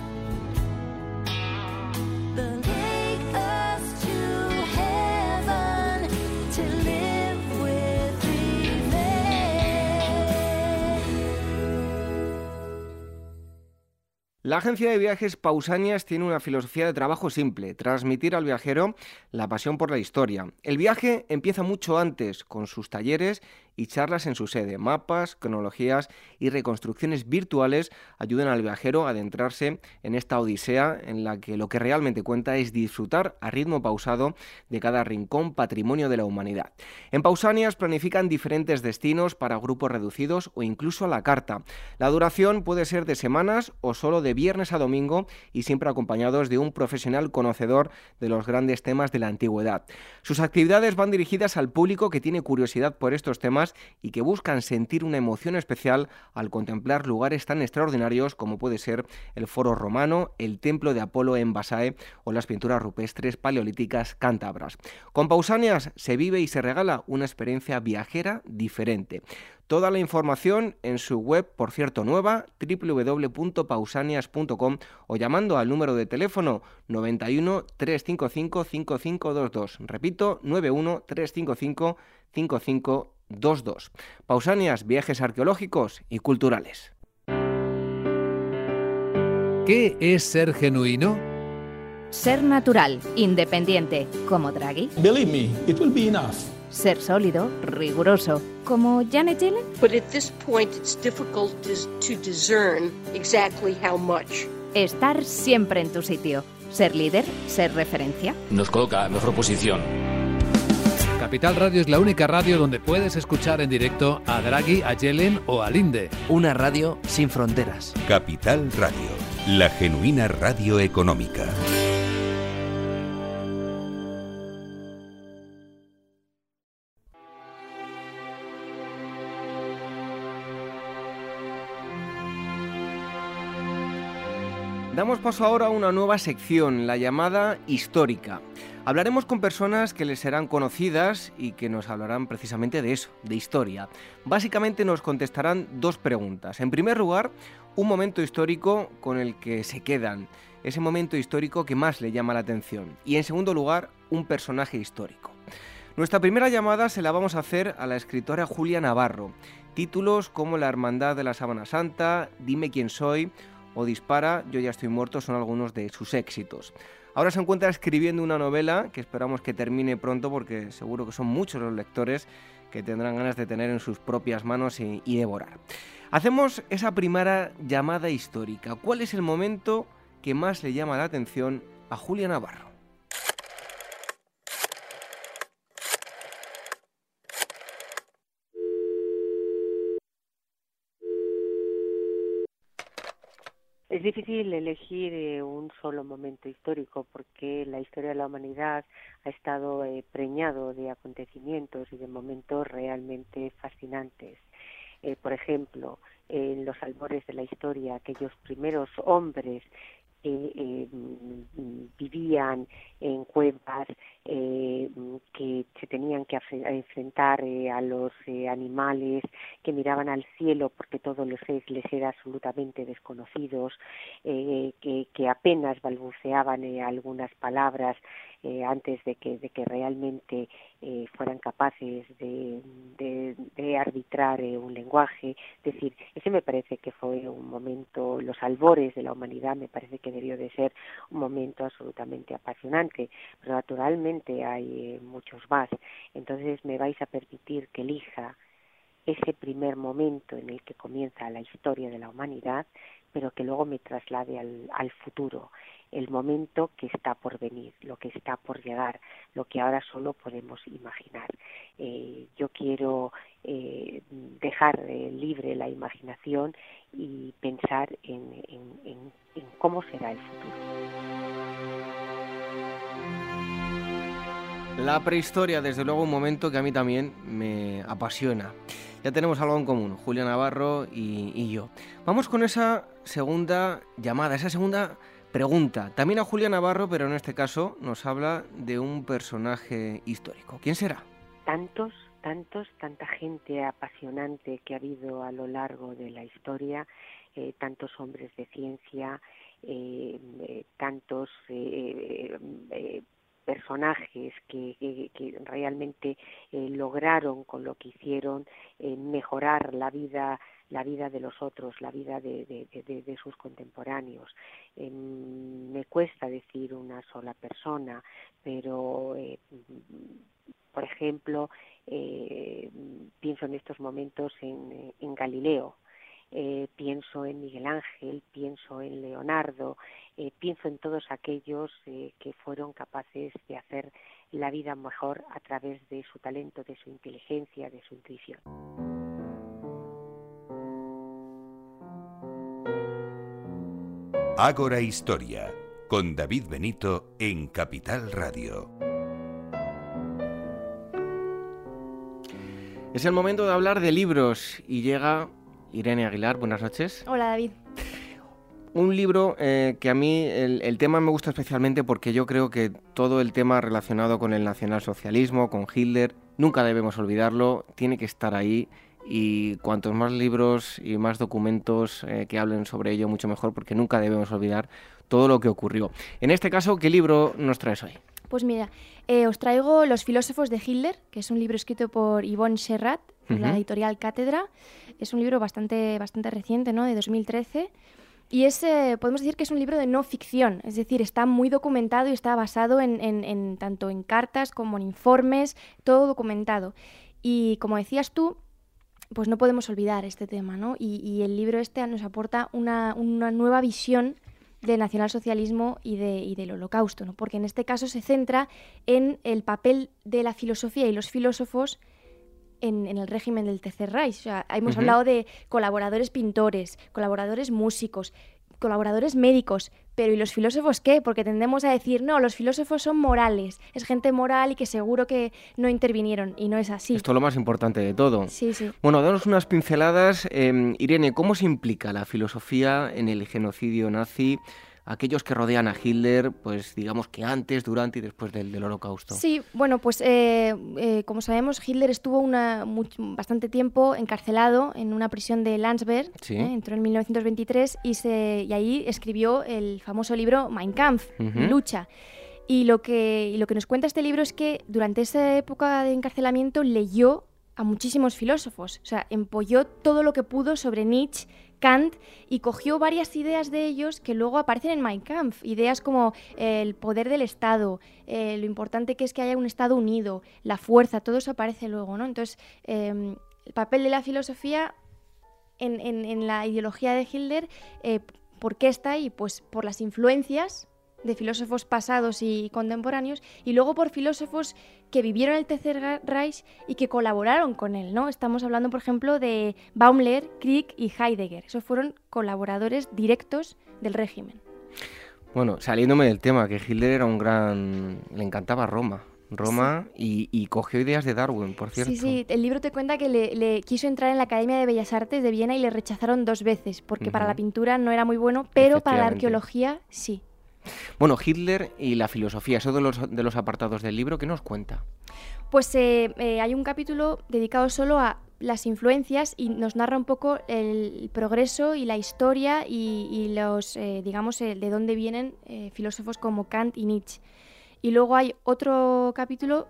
La agencia de viajes Pausanias tiene una filosofía de trabajo simple, transmitir al viajero la pasión por la historia. El viaje empieza mucho antes, con sus talleres y charlas en su sede. Mapas, cronologías y reconstrucciones virtuales ayudan al viajero a adentrarse en esta odisea en la que lo que realmente cuenta es disfrutar a ritmo pausado de cada rincón patrimonio de la humanidad. En Pausanias planifican diferentes destinos para grupos reducidos o incluso a la carta. La duración puede ser de semanas o solo de viernes a domingo y siempre acompañados de un profesional conocedor de los grandes temas de la antigüedad. Sus actividades van dirigidas al público que tiene curiosidad por estos temas y que buscan sentir una emoción especial al contemplar lugares tan extraordinarios como puede ser el Foro Romano, el Templo de Apolo en Basae o las pinturas rupestres paleolíticas cántabras. Con Pausanias se vive y se regala una experiencia viajera diferente. Toda la información en su web, por cierto, nueva, www.pausanias.com o llamando al número de teléfono 91 355 5522. Repito, 91 355 5522. Pausanias, viajes arqueológicos y culturales. ¿Qué es ser genuino? Ser natural, independiente, como Draghi. Believe me, it will be enough. Ser sólido, riguroso, como Janet Yellen. But at this point it's difficult to discern exactly how much. Estar siempre en tu sitio, ser líder, ser referencia. Nos coloca en mejor posición. Capital Radio es la única radio donde puedes escuchar en directo a Draghi, a Yellen o a Linde. Una radio sin fronteras. Capital Radio, la genuina radio económica. Damos paso ahora a una nueva sección, la llamada histórica. Hablaremos con personas que les serán conocidas y que nos hablarán precisamente de eso, de historia. Básicamente nos contestarán dos preguntas. En primer lugar, un momento histórico con el que se quedan, ese momento histórico que más le llama la atención. Y en segundo lugar, un personaje histórico. Nuestra primera llamada se la vamos a hacer a la escritora Julia Navarro. Títulos como La Hermandad de la Sábana Santa, Dime quién soy o Dispara, Yo ya estoy muerto son algunos de sus éxitos. Ahora se encuentra escribiendo una novela que esperamos que termine pronto porque seguro que son muchos los lectores que tendrán ganas de tener en sus propias manos y, devorar. Hacemos esa primera llamada histórica. ¿Cuál es el momento que más le llama la atención a Julia Navarro? Es difícil elegir eh, un solo momento histórico porque la historia de la humanidad ha estado eh, preñado de acontecimientos y de momentos realmente fascinantes. Eh, por ejemplo, en los albores de la historia, aquellos primeros hombres eh, vivían en cuevas, eh, que se tenían que enfrentar eh, a los eh, animales, que miraban al cielo porque todo les, les era absolutamente desconocidos, que, que, apenas balbuceaban algunas palabras antes de que, de que realmente fueran capaces de, de, arbitrar un lenguaje. Es decir, ese me parece que fue un momento, los albores de la humanidad me parece que debió de ser un momento absolutamente apasionante, pero naturalmente hay eh, muchos más. Entonces me vais a permitir que elija ese primer momento en el que comienza la historia de la humanidad, pero que luego me traslade al futuro, el momento que está por venir, lo que está por llegar, lo que ahora solo podemos imaginar. Eh, yo quiero eh, dejar eh, libre la imaginación y pensar en, cómo será el futuro. La prehistoria, desde luego, un momento que a mí también me apasiona. Ya tenemos algo en común, Julia Navarro y, y, yo. Vamos con esa segunda llamada, esa segunda pregunta. También a Julia Navarro, pero en este caso nos habla de un personaje histórico. ¿Quién será? Tantos, tantos, tanta gente apasionante que ha habido a lo largo de la historia, eh, tantos hombres de ciencia, eh, eh, tantos personajes que, que, realmente eh, lograron con lo que hicieron eh, mejorar la vida la vida de los otros, la vida de, sus contemporáneos. Eh, me cuesta decir una sola persona, pero, eh, por ejemplo, eh, pienso en estos momentos en, en Galileo, eh, pienso en Miguel Ángel, pienso en Leonardo, eh, pienso en todos aquellos eh, que fueron capaces de hacer la vida mejor a través de su talento, de su inteligencia, de su intuición. Ágora Historia, con David Benito en Capital Radio. Es el momento de hablar de libros y llega Irene Aguilar. Buenas noches. Hola David. Un libro eh, que a mí el, el, tema me gusta especialmente porque yo creo que todo el tema relacionado con el nacionalsocialismo, con Hitler, nunca debemos olvidarlo, tiene que estar ahí y cuantos más libros y más documentos eh, que hablen sobre ello, mucho mejor, porque nunca debemos olvidar todo lo que ocurrió. En este caso, ¿qué libro nos traes hoy? Pues mira, eh, os traigo Los filósofos de Hitler, que es un libro escrito por Yvonne Serrat, uh -huh. la editorial Cátedra. Es un libro bastante, bastante reciente, ¿no? De 2013. y es, podemos decir que es un libro de no ficción, es decir, está muy documentado y está basado en, tanto en cartas como en informes, todo documentado. Y como decías tú, pues no podemos olvidar este tema, ¿no? Y, el libro este nos aporta una, nueva visión del nacionalsocialismo y, de, y del holocausto, ¿no? Porque en este caso se centra en el papel de la filosofía y los filósofos en, el régimen del Tercer Reich. O sea, hemos hablado de colaboradores pintores, colaboradores músicos, colaboradores médicos, pero ¿y los filósofos qué? Porque tendemos a decir, no, los filósofos son morales, es gente moral y que seguro que no intervinieron, y no es así. Esto es lo más importante de todo. Sí, sí. Bueno, danos unas pinceladas. Em, Irene, ¿cómo se implica la filosofía en el genocidio nazi? Aquellos que rodean a Hitler, pues digamos que antes, durante y después del, Holocausto. Sí, bueno, pues eh, eh, como sabemos, Hitler estuvo una, bastante tiempo encarcelado en una prisión de Landsberg, ¿eh? entró en 1923 y, se, y ahí escribió el famoso libro Mein Kampf, Lucha. Y lo, que, y lo que nos cuenta este libro es que durante esa época de encarcelamiento leyó a muchísimos filósofos, o sea, empolló todo lo que pudo sobre Nietzsche, Kant y cogió varias ideas de ellos que luego aparecen en Mein Kampf. Ideas como el poder del Estado, eh, lo importante que es que haya un Estado unido, la fuerza, todo eso aparece luego, ¿no? Entonces, em, el papel de la filosofía en, la ideología de Hitler, eh, ¿por qué está ahí? Pues por las influencias de filósofos pasados y contemporáneos, y luego por filósofos que vivieron el Tercer Reich y que colaboraron con él, ¿no? Estamos hablando, por ejemplo, de Baumler, Krieg y Heidegger. Esos fueron colaboradores directos del régimen. Bueno, saliéndome del tema, que Hitler era un gran... le encantaba Roma. Roma y, cogió ideas de Darwin, por cierto. Sí, sí, el libro te cuenta que le, quiso entrar en la Academia de Bellas Artes de Viena y le rechazaron dos veces, porque para la pintura no era muy bueno, pero para la arqueología sí. Bueno, Hitler y la filosofía, eso de los, de los apartados del libro, ¿qué nos cuenta? Pues eh, eh, hay un capítulo dedicado solo a las influencias y nos narra un poco el progreso y la historia y, los, eh, digamos, de dónde vienen filósofos como Kant y Nietzsche. Y luego hay otro capítulo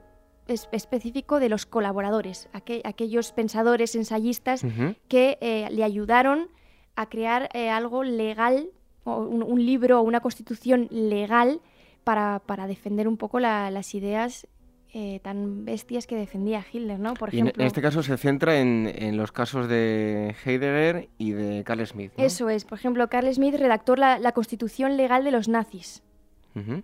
específico de los colaboradores, aquellos pensadores, ensayistas que le ayudaron a crear algo legal un, libro o una constitución legal para, defender un poco las ideas eh, tan bestias que defendía Hitler, ¿no? Por ejemplo, en este caso se centra en, los casos de Heidegger y de Carl Smith. Eso es. Por ejemplo, Carl Smith redactó la, constitución legal de los nazis.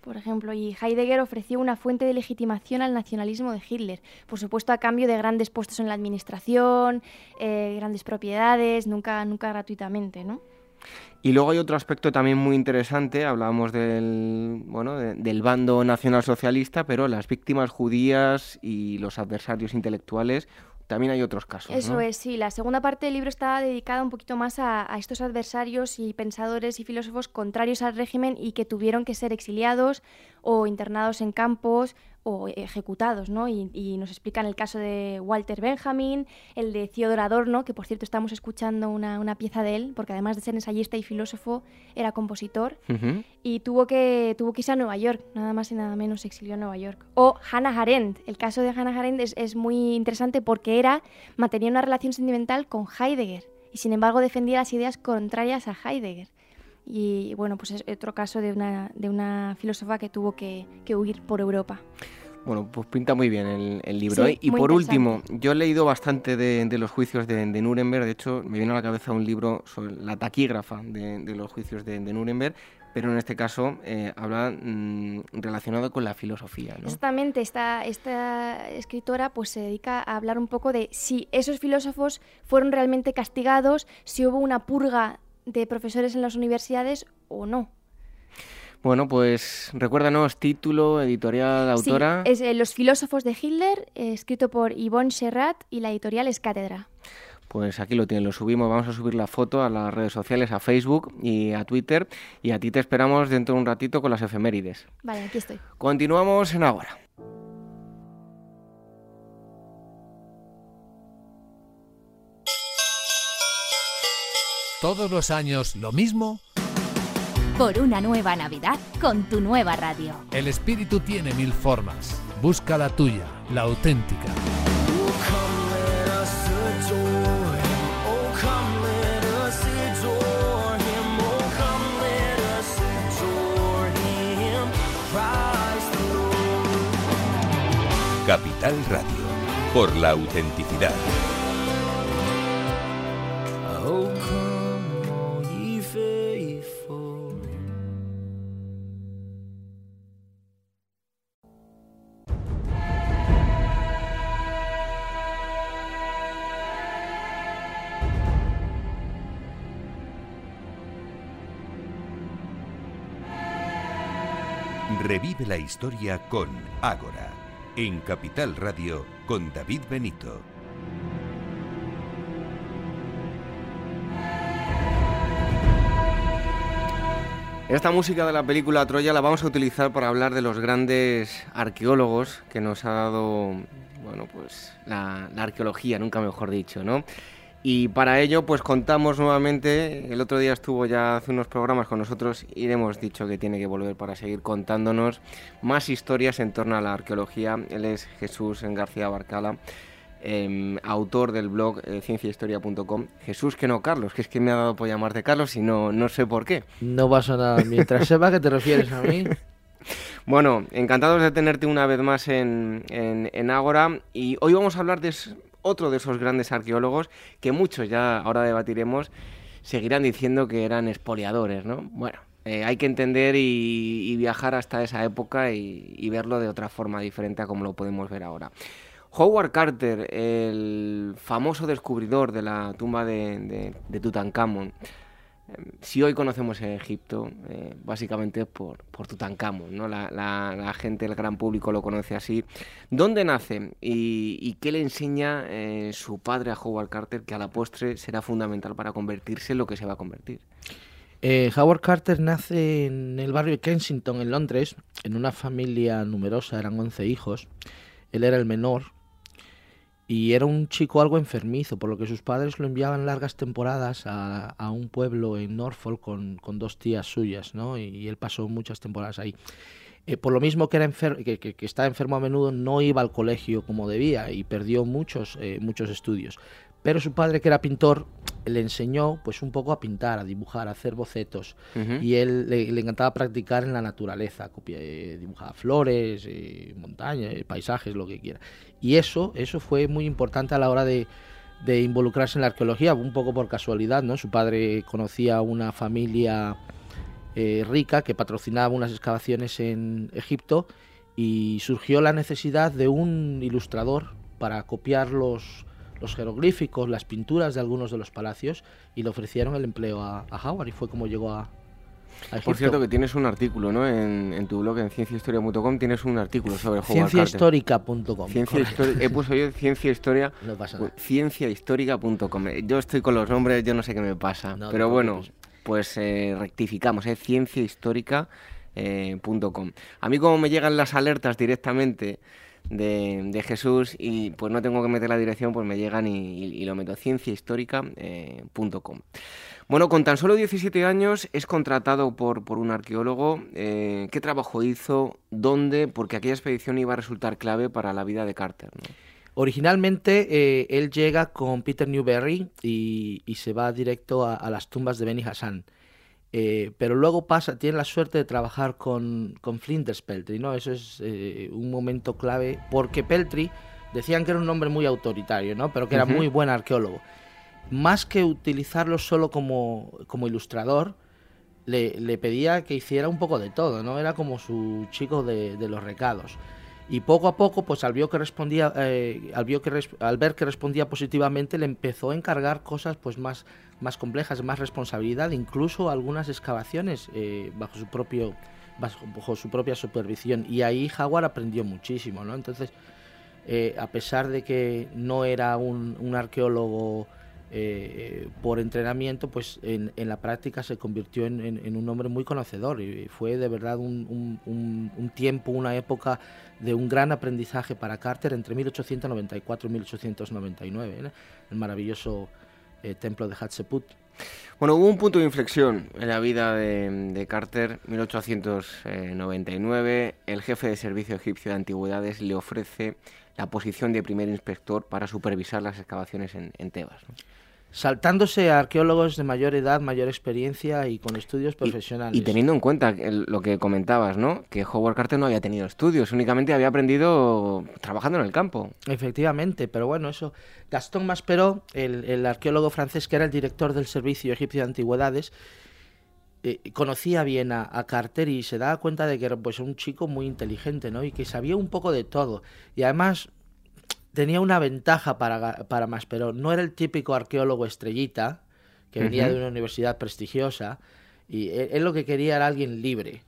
Por ejemplo, y Heidegger ofreció una fuente de legitimación al nacionalismo de Hitler, por supuesto a cambio de grandes puestos en la administración, eh, grandes propiedades, nunca, nunca gratuitamente, ¿no? Y luego hay otro aspecto también muy interesante, hablábamos del, bueno, del bando nacionalsocialista, pero las víctimas judías y los adversarios intelectuales también hay otros casos. Eso es, sí. La segunda parte del libro está dedicada un poquito más a, estos adversarios y pensadores y filósofos contrarios al régimen y que tuvieron que ser exiliados o internados en campos o ejecutados, ¿no? Y, nos explican el caso de Walter Benjamin, el de Theodor Adorno, que por cierto estamos escuchando una, pieza de él, porque además de ser ensayista y filósofo, era compositor, y tuvo que, tuvo que irse a Nueva York, nada más y nada menos se exilió a Nueva York. O Hannah Arendt, el caso de Hannah Arendt es, es muy interesante porque era, mantenía una relación sentimental con Heidegger, y sin embargo defendía las ideas contrarias a Heidegger. Y bueno, pues es otro caso de una, de una filósofa que tuvo que, huir por Europa. Bueno, pues pinta muy bien el, libro. ¿eh? Y por último, yo he leído bastante de, los juicios de, Nuremberg. De hecho, me viene a la cabeza un libro sobre la taquígrafa de, los juicios de, Nuremberg, pero en este caso eh, habla mm, relacionado con la filosofía. ¿no? Exactamente, esta, esta escritora pues se dedica a hablar un poco de si esos filósofos fueron realmente castigados, si hubo una purga de profesores en las universidades o no. Bueno, pues recuérdanos título, editorial, autora. Sí, es eh, Los filósofos de Hitler, escrito por Yvonne Serrat y la editorial es Cátedra. Pues aquí lo tienen, lo subimos, vamos a subir la foto a las redes sociales, a Facebook y a Twitter y a ti te esperamos dentro de un ratito con las efemérides. Vale, aquí estoy. Continuamos en ahora. todos los años lo mismo? Por una nueva Navidad con tu nueva radio. El espíritu tiene mil formas. Busca la tuya, la auténtica. Capital Radio, por la autenticidad. Revive la historia con Ágora, en Capital Radio con David Benito. Esta música de la película Troya la vamos a utilizar para hablar de los grandes arqueólogos que nos ha dado, bueno, pues la arqueología, nunca mejor dicho, ¿no? Y para ello, pues contamos nuevamente, el otro día estuvo ya hace unos programas con nosotros y le hemos dicho que tiene que volver para seguir contándonos más historias en torno a la arqueología. Él es Jesús García Barcala, em, autor del blog eh, cienciahistoria.com. Jesús, que no Carlos, que es que me ha dado por llamarte Carlos y no, no sé por qué. No pasa nada, mientras sepa que te refieres a mí. [LAUGHS] Bueno, encantados de tenerte una vez más en, en, en Ágora y hoy vamos a hablar de otro de esos grandes arqueólogos que muchos ya ahora debatiremos seguirán diciendo que eran expoliadores, ¿no? Bueno, eh, hay que entender y, viajar hasta esa época y, verlo de otra forma diferente a como lo podemos ver ahora. Howard Carter, el famoso descubridor de la tumba de, de Tutankamón, si hoy conocemos Egipto, eh, básicamente por, por Tutankamón, ¿no? La, gente, el gran público lo conoce así. ¿Dónde nace y, qué le enseña eh, su padre a Howard Carter que a la postre será fundamental para convertirse en lo que se va a convertir? Eh, Howard Carter nace en el barrio de Kensington, en Londres, en una familia numerosa, eran 11 hijos. Él era el menor y era un chico algo enfermizo, por lo que sus padres lo enviaban largas temporadas a, a un pueblo en Norfolk con, con, dos tías suyas, ¿no? Y, él pasó muchas temporadas ahí. Eh, por lo mismo que, era que, que, estaba enfermo a menudo, no iba al colegio como debía y perdió muchos, eh, muchos estudios. Pero su padre, que era pintor, le enseñó pues un poco a pintar, a dibujar, a hacer bocetos. Y él le, encantaba practicar en la naturaleza, eh, dibujaba flores, eh, montañas, eh, paisajes, lo que quiera. Y eso, eso fue muy importante a la hora de, de, involucrarse en la arqueología, un poco por casualidad, ¿no? Su padre conocía una familia rica que patrocinaba unas excavaciones en Egipto y surgió la necesidad de un ilustrador para copiar los los jeroglíficos, las pinturas de algunos de los palacios y le ofrecieron el empleo a, Howard y fue como llegó a, Por cierto, que tienes un artículo, ¿no? En, tu blog, en cienciahistoria.com, tienes un artículo sobre Howard Cienciahistórica.com. Ciencia he puesto yo ciencia historia. No pasa nada. Cienciahistórica.com. Yo estoy con los nombres, yo no sé qué me pasa. pero bueno, pues eh, rectificamos, ¿eh? Cienciahistórica.com. Eh, a mí, como me llegan las alertas directamente de, Jesús y pues no tengo que meter la dirección, pues me llegan y, lo meto cienciahistórica.com. Eh, bueno, con tan solo 17 años es contratado por, por un arqueólogo. Eh, ¿Qué trabajo hizo? ¿Dónde? Porque aquella expedición iba a resultar clave para la vida de Carter. Originalmente eh, él llega con Peter Newberry y, se va directo a, a, las tumbas de Beni Hassan. Eh, pero luego pasa, tiene la suerte de trabajar con, con Flinders Peltry, ¿no? Eso es eh, un momento clave, porque Peltry decían que era un hombre muy autoritario, ¿no? Pero que era muy buen arqueólogo. Más que utilizarlo solo como, como ilustrador, le, le, pedía que hiciera un poco de todo, ¿no? Era como su chico de, de los recados. Y poco a poco, pues al, que respondía, eh, al, que al ver que respondía positivamente, le empezó a encargar cosas pues más, más complejas, más responsabilidad, incluso algunas excavaciones eh, bajo su propio bajo, su propia supervisión. Y ahí Jaguar aprendió muchísimo, ¿no? Entonces, eh, a pesar de que no era un, arqueólogo eh, por entrenamiento, pues en, la práctica se convirtió en, un hombre muy conocedor y fue de verdad un, tiempo, una época de un gran aprendizaje para Carter entre 1894 y 1899, ¿eh? el maravilloso eh, templo de Hatshepsut. Bueno, hubo un punto de inflexión en la vida de, de, Carter, 1899. El jefe de servicio egipcio de antigüedades le ofrece la posición de primer inspector para supervisar las excavaciones en, Tebas. Saltándose a arqueólogos de mayor edad, mayor experiencia y con estudios profesionales. Y, teniendo en cuenta lo que comentabas, ¿no? Que Howard Carter no había tenido estudios, únicamente había aprendido trabajando en el campo. Efectivamente, pero bueno, eso. Gastón Maspero, el, el arqueólogo francés que era el director del Servicio Egipcio de Antigüedades, eh, conocía bien a, Carter y se daba cuenta de que era pues, un chico muy inteligente, ¿no? Y que sabía un poco de todo. Y además tenía una ventaja para, para pero No era el típico arqueólogo estrellita que venía de una universidad prestigiosa y él, lo que quería era alguien libre.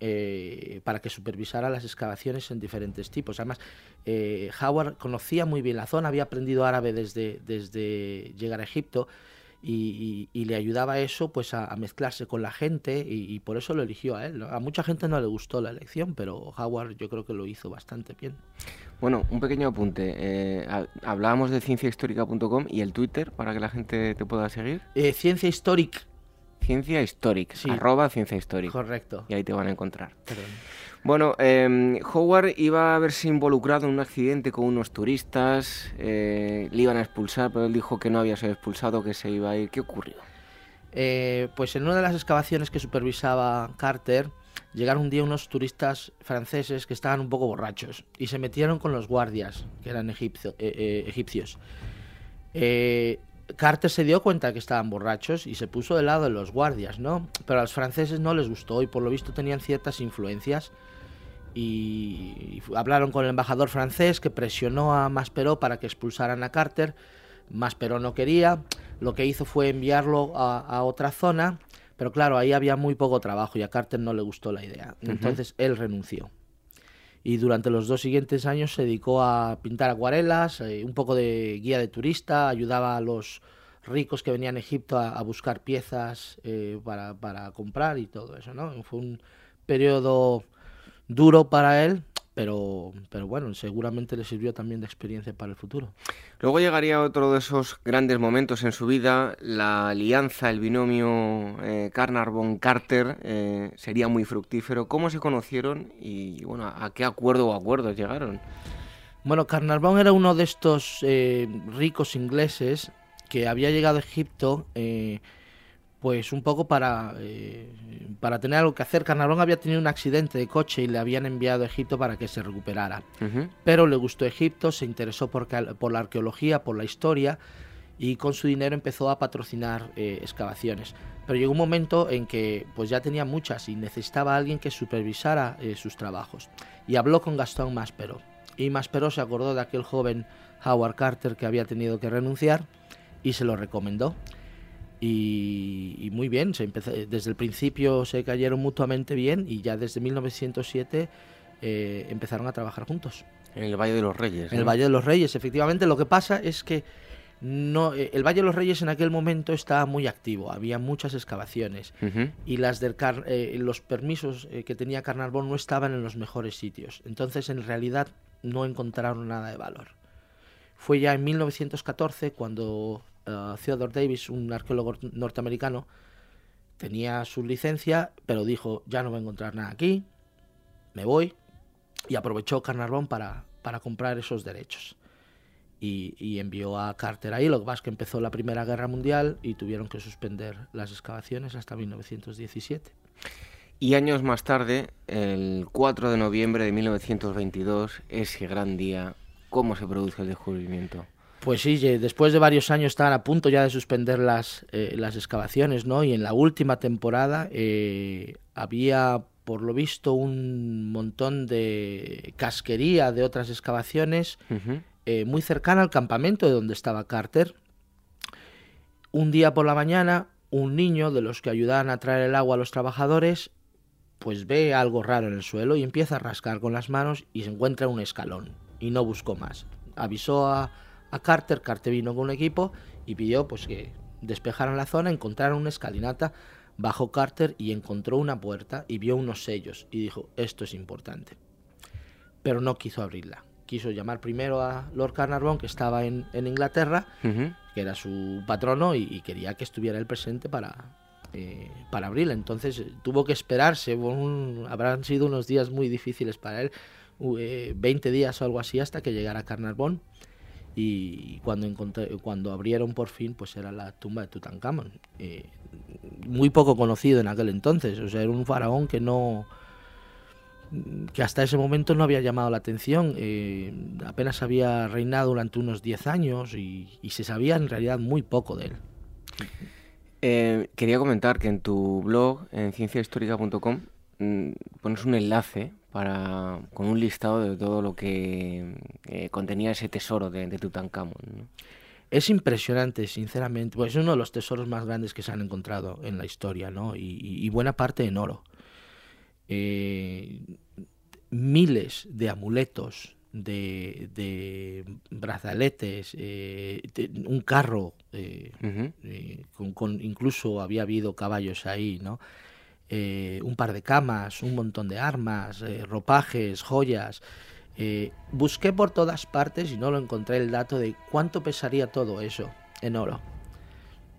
Eh, para que supervisara las excavaciones en diferentes tipos. Además, eh, Howard conocía muy bien la zona, había aprendido árabe desde, desde llegar a Egipto y, le ayudaba eso pues a, mezclarse con la gente y, por eso lo eligió a él. A mucha gente no le gustó la elección, pero Howard yo creo que lo hizo bastante bien. Bueno, un pequeño apunte. Eh, hablábamos de cienciahistórica.com y el Twitter para que la gente te pueda seguir. Eh, Ciencia Histórica. Ciencia Histórica, arroba Ciencia Histórica. Correcto. Y ahí te van a encontrar. Bueno, eh, Howard iba a haberse involucrado en un accidente con unos turistas, eh, le iban a expulsar, pero él dijo que no había sido expulsado, que se iba a ir. ¿Qué ocurrió? Eh, pues en una de las excavaciones que supervisaba Carter, llegaron un día unos turistas franceses que estaban un poco borrachos y se metieron con los guardias, que eran eh, egipcios. Carter se dio cuenta que estaban borrachos y se puso de lado de los guardias, ¿no? Pero a los franceses no les gustó y por lo visto tenían ciertas influencias y, hablaron con el embajador francés que presionó a Maspero para que expulsaran a Carter. Maspero no quería, lo que hizo fue enviarlo a, otra zona, pero claro, ahí había muy poco trabajo y a Carter no le gustó la idea. Entonces él renunció. Y durante los dos siguientes años se dedicó a pintar acuarelas, eh, un poco de guía de turista, ayudaba a los ricos que venían a Egipto a, buscar piezas eh, para, para, comprar y todo eso, ¿no? Fue un periodo duro para él, pero, pero bueno, seguramente le sirvió también de experiencia para el futuro. Luego llegaría otro de esos grandes momentos en su vida, la alianza, el binomio eh, Carnarvon-Carter, eh, sería muy fructífero. ¿Cómo se conocieron y bueno, a qué acuerdo o acuerdos llegaron? Bueno, Carnarvon era uno de estos eh, ricos ingleses que había llegado a Egipto pues un poco para, eh, para tener algo que hacer. Carnarvon había tenido un accidente de coche y le habían enviado a Egipto para que se recuperara. Pero le gustó Egipto, se interesó por, por, la arqueología, por la historia y con su dinero empezó a patrocinar eh, excavaciones. Pero llegó un momento en que pues ya tenía muchas y necesitaba a alguien que supervisara eh, sus trabajos. Y habló con Gastón Maspero. Y Maspero se acordó de aquel joven Howard Carter que había tenido que renunciar y se lo recomendó. Y, muy bien, se empezó, desde el principio se cayeron mutuamente bien y ya desde 1907 eh, empezaron a trabajar juntos. En el Valle de los Reyes. En el Valle de los Reyes, efectivamente. Lo que pasa es que no, eh, el Valle de los Reyes en aquel momento estaba muy activo, había muchas excavaciones y las del eh, los permisos que tenía Carnarvon no estaban en los mejores sitios. Entonces, en realidad, no encontraron nada de valor. Fue ya en 1914 cuando eh, Theodore Davis, un arqueólogo norteamericano, tenía su licencia, pero dijo, ya no voy a encontrar nada aquí, me voy, y aprovechó Carnarvon para, para comprar esos derechos. Y, envió a Carter ahí, lo que pasa es que empezó la Primera Guerra Mundial y tuvieron que suspender las excavaciones hasta 1917. Y años más tarde, el 4 de noviembre de 1922, ese gran día, ¿cómo se produce el descubrimiento? Pues sí, después de varios años estaban a punto ya de suspender las, eh, las excavaciones, ¿no? Y en la última temporada eh, había, por lo visto, un montón de casquería de otras excavaciones eh, muy cercana al campamento de donde estaba Carter. Un día por la mañana, un niño de los que ayudaban a traer el agua a los trabajadores, pues ve algo raro en el suelo y empieza a rascar con las manos y se encuentra un escalón y no buscó más. Avisó a a Carter, Carter vino con un equipo y pidió pues que despejaran la zona, encontraron una escalinata, bajó Carter y encontró una puerta y vio unos sellos y dijo, esto es importante. Pero no quiso abrirla. Quiso llamar primero a Lord Carnarvon, que estaba en, Inglaterra, que era su patrono, y, quería que estuviera él presente para, eh, para abrirla. Entonces eh, tuvo que esperarse, habrán sido unos días muy difíciles para él, 20 eh, días o algo así, hasta que llegara Carnarvon y cuando, encontré, cuando abrieron por fin, pues era la tumba de Tutankamón. Eh, muy poco conocido en aquel entonces, o sea, era un faraón que no que hasta ese momento no había llamado la atención, eh, apenas había reinado durante unos 10 años y, se sabía en realidad muy poco de él. Eh, quería comentar que en tu blog, en cienciahistórica.com, pones un enlace para, con un listado de todo lo que eh, contenía ese tesoro de, Tutankamón. Es impresionante, sinceramente. Pues es uno de los tesoros más grandes que se han encontrado en la historia, ¿no? Y, buena parte en oro. Eh, miles de amuletos, de, brazaletes, eh, un carro, con, incluso había habido caballos ahí, ¿no? Eh, un par de camas, un montón de armas, eh, ropajes, joyas. Eh, busqué por todas partes y no lo encontré el dato de cuánto pesaría todo eso en oro.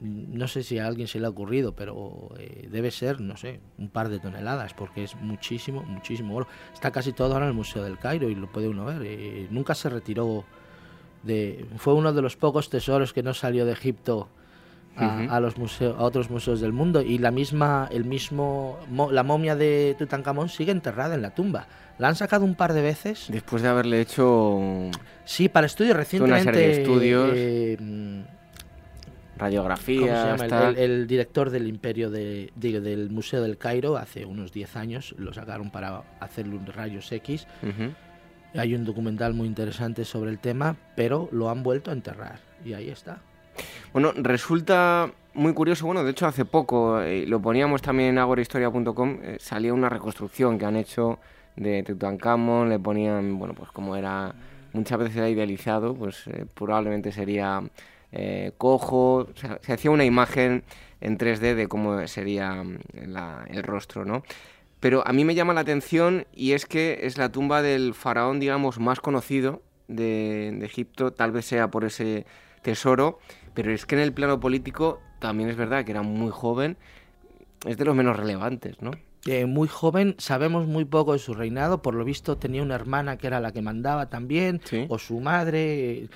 No sé si a alguien se le ha ocurrido, pero debe ser, no sé, un par de toneladas, porque es muchísimo, muchísimo oro. Está casi todo ahora en el Museo del Cairo y lo puede uno ver. nunca se retiró de... Fue uno de los pocos tesoros que no salió de Egipto a, los museos, a otros museos del mundo y la misma, el mismo, la momia de Tutankamón sigue enterrada en la tumba. La han sacado un par de veces. Después de haberle hecho. Sí, para estudios recientemente. Una serie de estudios. Eh, radiografías. El, director del Imperio de, del Museo del Cairo hace unos 10 años lo sacaron para hacerle un rayos X. Hay un documental muy interesante sobre el tema, pero lo han vuelto a enterrar y ahí está. Bueno, resulta muy curioso, bueno, de hecho hace poco, eh, lo poníamos también en agorahistoria.com, eh, salía una reconstrucción que han hecho de Tutankamón, le ponían, bueno, pues como era, muchas veces idealizado, pues eh, probablemente sería cojo, se hacía una imagen en 3D de cómo sería mm, el rostro, ¿no? Pero a mí me llama la atención y es que es la tumba del faraón, digamos, más conocido de Egipto, tal vez sea por ese tesoro, pero es que en el plano político también es verdad que era muy joven, es de los menos relevantes, ¿no? Eh, muy joven, sabemos muy poco de su reinado, por lo visto tenía una hermana que era la que mandaba también, o su madre,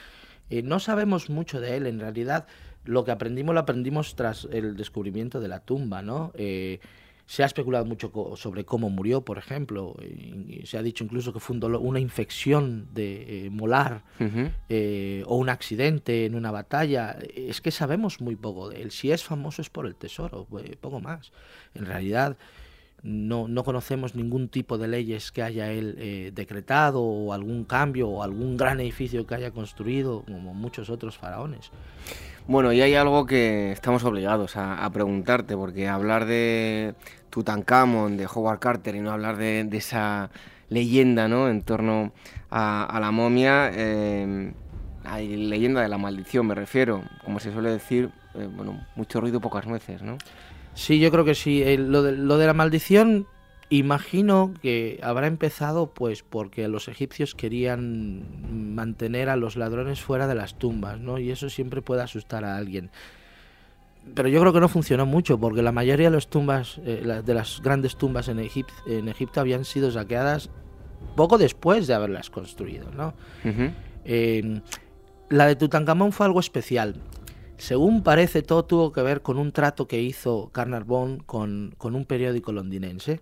eh, no sabemos mucho de él en realidad, lo que aprendimos lo aprendimos tras el descubrimiento de la tumba, ¿no? Eh, se ha especulado mucho sobre cómo murió, por ejemplo. se ha dicho incluso que fue una infección de eh, molar eh, o un accidente en una batalla. Es que sabemos muy poco de él. Si es famoso es por el tesoro, eh, poco más. En realidad no, no conocemos ningún tipo de leyes que haya él decretado o algún cambio o algún gran edificio que haya construido como muchos otros faraones. Bueno, y hay algo que estamos obligados a, preguntarte, porque hablar de Tutankamón, de Howard Carter y no hablar de, esa leyenda ¿no? en torno a, la momia, eh, hay leyenda de la maldición, me refiero, como se suele decir, eh, bueno, mucho ruido pocas nueces, ¿no? Sí, yo creo que sí. de, lo de la maldición Imagino que habrá empezado pues porque los egipcios querían mantener a los ladrones fuera de las tumbas, ¿no? Y eso siempre puede asustar a alguien. Pero yo creo que no funcionó mucho porque la mayoría de las tumbas, eh, de las grandes tumbas en, Egipto, en Egipto habían sido saqueadas poco después de haberlas construido, ¿no? la de Tutankamón fue algo especial. Según parece, todo tuvo que ver con un trato que hizo Carnarvon con, con un periódico londinense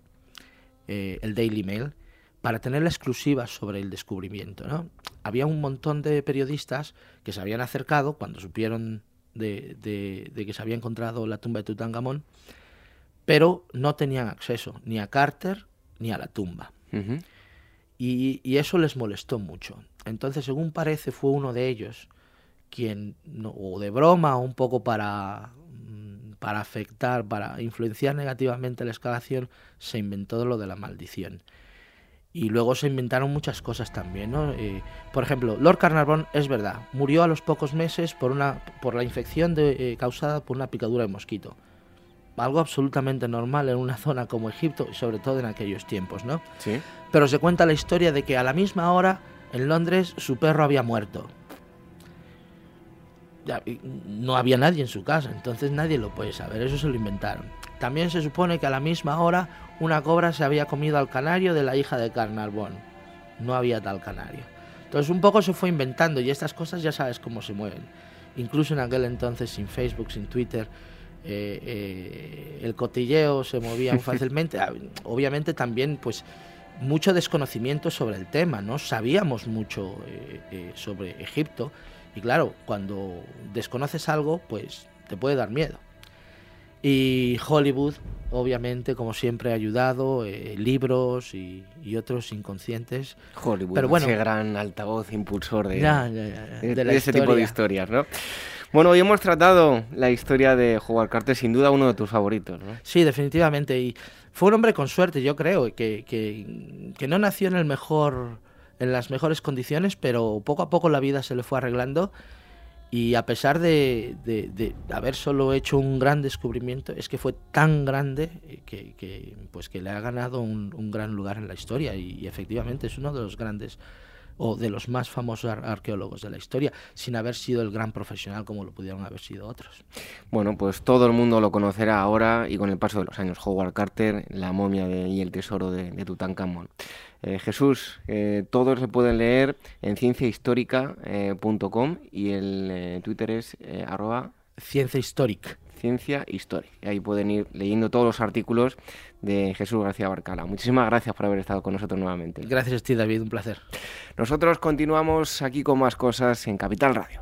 eh, el Daily Mail, para tener la exclusiva sobre el descubrimiento. ¿no? Había un montón de periodistas que se habían acercado cuando supieron de, que se había encontrado la tumba de Tutankamón, pero no tenían acceso ni a Carter ni a la tumba. y, eso les molestó mucho. Entonces, según parece, fue uno de ellos quien, o de broma, o un poco para para afectar, para influenciar negativamente la excavación, se inventó lo de la maldición. Y luego se inventaron muchas cosas también, ¿no? Eh, por ejemplo, Lord Carnarvon es verdad, murió a los pocos meses por, una, por la infección de, eh, causada por una picadura de mosquito. Algo absolutamente normal en una [LAUGHS] zona como Egipto, y sobre todo en aquellos tiempos, ¿no? Sí. Pero se cuenta la historia de que a la misma hora en Londres su perro había muerto no había nadie en su casa, entonces nadie lo puede saber, eso se lo inventaron. También se supone que a la misma hora una cobra se había comido al canario de la hija de Carnarvon. No había tal canario. Entonces un poco se fue inventando y estas cosas ya sabes cómo se mueven. Incluso en aquel entonces sin Facebook, sin Twitter, eh, eh, el cotilleo se movía muy [LAUGHS] fácilmente. Ah, obviamente también pues mucho desconocimiento sobre el tema, no sabíamos mucho eh, sobre Egipto y claro, cuando desconoces algo pues te puede dar miedo. Y Hollywood, obviamente, como siempre, ha ayudado, eh, libros y, otros inconscientes. Hollywood, Pero bueno, ese gran altavoz impulsor de, de, ese tipo de historias, ¿no? Bueno, hoy hemos tratado la historia de Howard Carter, sin duda uno de tus favoritos, ¿no? Sí, definitivamente. Y fue un hombre con suerte, yo creo, que, que, que no nació en el mejor, en las mejores condiciones, pero poco a poco la vida se le fue arreglando. Y a pesar de, haber solo hecho un gran descubrimiento, es que fue tan grande que, pues que le ha ganado un, gran lugar en la historia. Y, efectivamente es uno de los grandes o de los más famosos arqueólogos de la historia, sin haber sido el gran profesional como lo pudieron haber sido otros. Bueno, pues todo el mundo lo conocerá ahora y con el paso de los años. Howard Carter, la momia y el tesoro de, de Tutankamón. Eh, Jesús, eh, todos se pueden leer en cienciahistórica.com eh, y el Twitter es arroba Ciencia Histórica. Ciencia Histórica. Ahí pueden ir leyendo todos los artículos de Jesús García Barcala. Muchísimas gracias por haber estado con nosotros nuevamente. Gracias a ti, David, un placer. Nosotros continuamos aquí con más cosas en Capital Radio.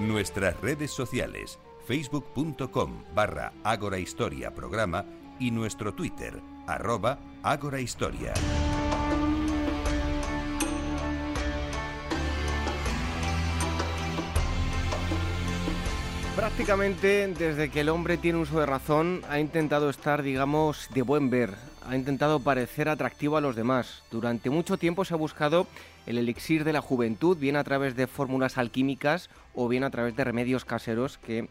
Nuestras redes sociales, facebook.com barra Ágora Historia Programa y nuestro Twitter, arroba Ágora Prácticamente desde que el hombre tiene uso de razón ha intentado estar, digamos, de buen ver, ha intentado parecer atractivo a los demás. Durante mucho tiempo se ha buscado el elixir de la juventud, bien a través de fórmulas alquímicas o bien a través de remedios caseros que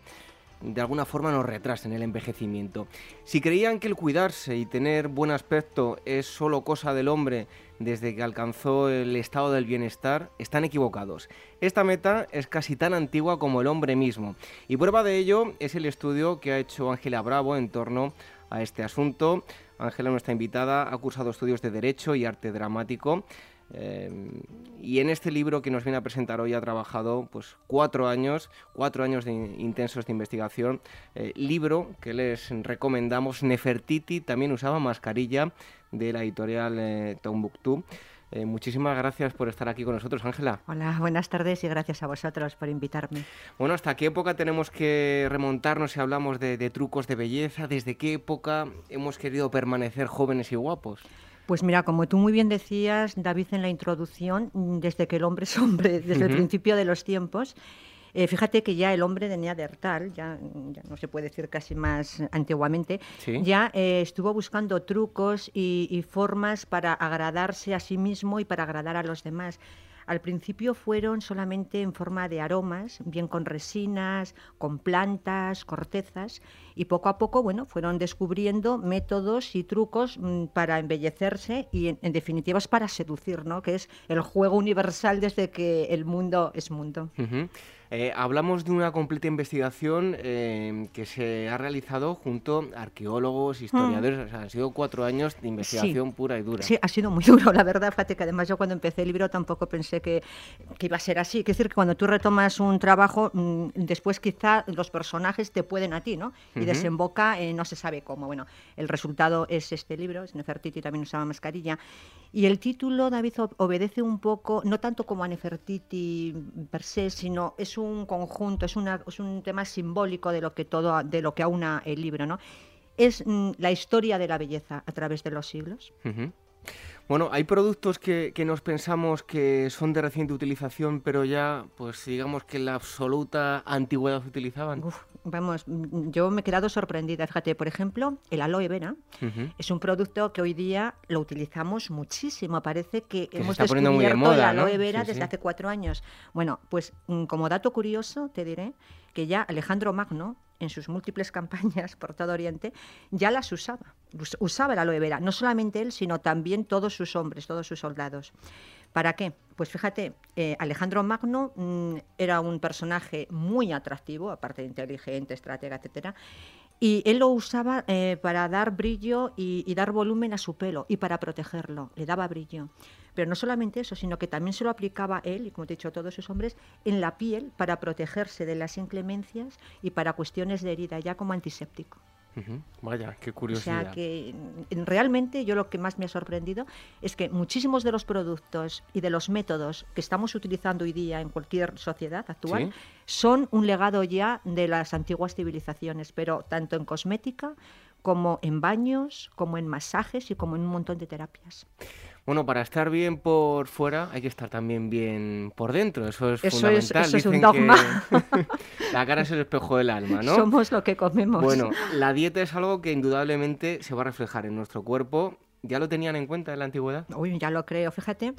de alguna forma nos retrasen el envejecimiento. Si creían que el cuidarse y tener buen aspecto es solo cosa del hombre desde que alcanzó el estado del bienestar, están equivocados. Esta meta es casi tan antigua como el hombre mismo. Y prueba de ello es el estudio que ha hecho Ángela Bravo en torno a este asunto. Ángela, nuestra invitada, ha cursado estudios de Derecho y Arte Dramático Em, y en este libro que nos viene a presentar hoy ha trabajado pues cuatro años, cuatro años de intensos de investigación. Eh, libro que les recomendamos, Nefertiti, también usaba mascarilla de la editorial eh, Tombuctú. Eh, muchísimas gracias por estar aquí con nosotros, Ángela. Hola, buenas tardes y gracias a vosotros por invitarme. Bueno, ¿hasta qué época tenemos que remontarnos si hablamos de trucos de belleza? ¿Desde qué época hemos querido permanecer jóvenes y guapos? Pues mira, como tú muy bien decías, David, en la introducción, mm, desde que el hombre es hombre, desde el principio de los tiempos, eh, fíjate que ya el hombre de Neandertal, ya, ya, no se puede decir casi más antiguamente, ya eh, estuvo buscando trucos y, formas para agradarse a sí mismo y para agradar a los demás. Al principio fueron solamente en forma de aromas, bien con resinas, con plantas, cortezas, y poco a poco, bueno, fueron descubriendo métodos y trucos mm, para embellecerse y, en, definitiva, es para seducir, ¿no? Que es el juego universal desde que el mundo es mundo. Eh, hablamos de una completa investigación eh, que se ha realizado junto a arqueólogos, mm. historiadores. han sido cuatro años de investigación pura y dura. Sí, ha sido muy [LAUGHS] duro, la verdad. Fíjate que además yo cuando empecé el libro tampoco pensé que, iba a ser así. Es decir, que cuando tú retomas un trabajo, mm, después quizá los personajes te pueden a ti, ¿no? Y desemboca, no se sabe cómo. Bueno, el resultado es este libro, es Nefertiti, también usaba mascarilla. Y el título, David, obedece un poco, no tanto como a Nefertiti per se, sino es un conjunto, es, una, es un tema simbólico de lo que todo, de lo que aúna el libro, ¿no? Es mm, la historia de la belleza a través de los siglos. Bueno, hay productos que, que, nos pensamos que son de reciente utilización, pero ya, pues digamos que en la absoluta antigüedad se utilizaban. Vamos, yo me he quedado sorprendida. Fíjate, por ejemplo, el aloe vera es un producto que hoy día lo utilizamos muchísimo. Parece que, hemos descubierto el aloe vera desde hace cuatro años. Bueno, pues mm, como dato curioso te diré que ya Alejandro Magno en sus múltiples [LAUGHS] campañas por todo Oriente, ya las usaba. Usaba la aloe vera, no solamente él, sino también todos sus hombres, todos sus soldados. ¿Para qué? Pues fíjate, eh, Alejandro Magno mm, era un personaje muy atractivo, aparte de inteligente, estratega, etcétera, Y él lo usaba eh, para dar brillo y, dar volumen a su pelo y para protegerlo, le daba brillo. Pero no solamente eso, sino que también se lo aplicaba él, y como te he dicho, todos esos hombres, en la piel para protegerse de las inclemencias y para cuestiones de herida, ya como antiséptico. Vaya, qué curiosidad. O sea que mm, realmente yo lo que más me ha sorprendido es que muchísimos de los productos y de los métodos que estamos utilizando hoy día en cualquier sociedad actual son un legado ya de las antiguas civilizaciones, pero tanto en cosmética como en baños, como en masajes y como en un montón de terapias. Bueno, para estar bien por fuera hay que estar también bien por dentro, eso es fundamental. Es, eso es un dogma. [LAUGHS] la cara es el espejo del alma, ¿no? Somos lo que comemos. Bueno, la dieta es algo que indudablemente se va a reflejar en nuestro cuerpo. ¿Ya lo tenían en cuenta en la antigüedad? Uy, ya lo creo, fíjate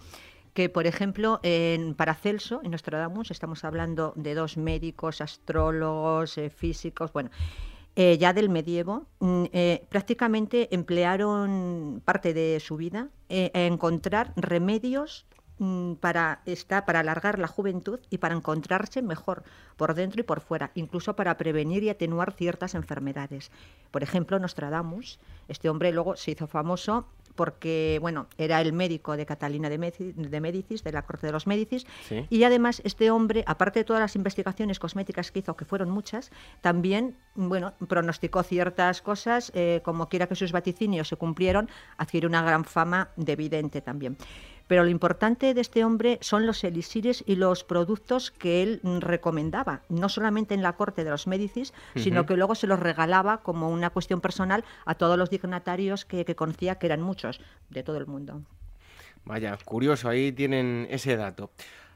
que, por ejemplo, en Paracelso, en Nostradamus, estamos hablando de dos médicos, astrólogos, eh, físicos, bueno, eh, ya del medievo, mm, eh, prácticamente emplearon parte de su vida eh, a encontrar remedios mm, para, para alargar la juventud y para encontrarse mejor por dentro y por fuera, incluso para prevenir y atenuar ciertas enfermedades. Por ejemplo, Nostradamus, este hombre luego se hizo famoso porque bueno, era el médico de Catalina de, Médicis, de la corte de los Médicis, y además este hombre, aparte de todas las investigaciones cosméticas que hizo, que fueron muchas, también bueno, pronosticó ciertas cosas, eh, como quiera que sus vaticinios se cumplieron, adquirió una gran fama de vidente también. Pero lo importante de este hombre son los elixires y los productos que él recomendaba, no solamente en la corte de los Médicis, sino que luego se los regalaba como una cuestión personal a todos los dignatarios que, que conocía, que eran muchos, de todo el mundo. Vaya, curioso, ahí tienen ese dato.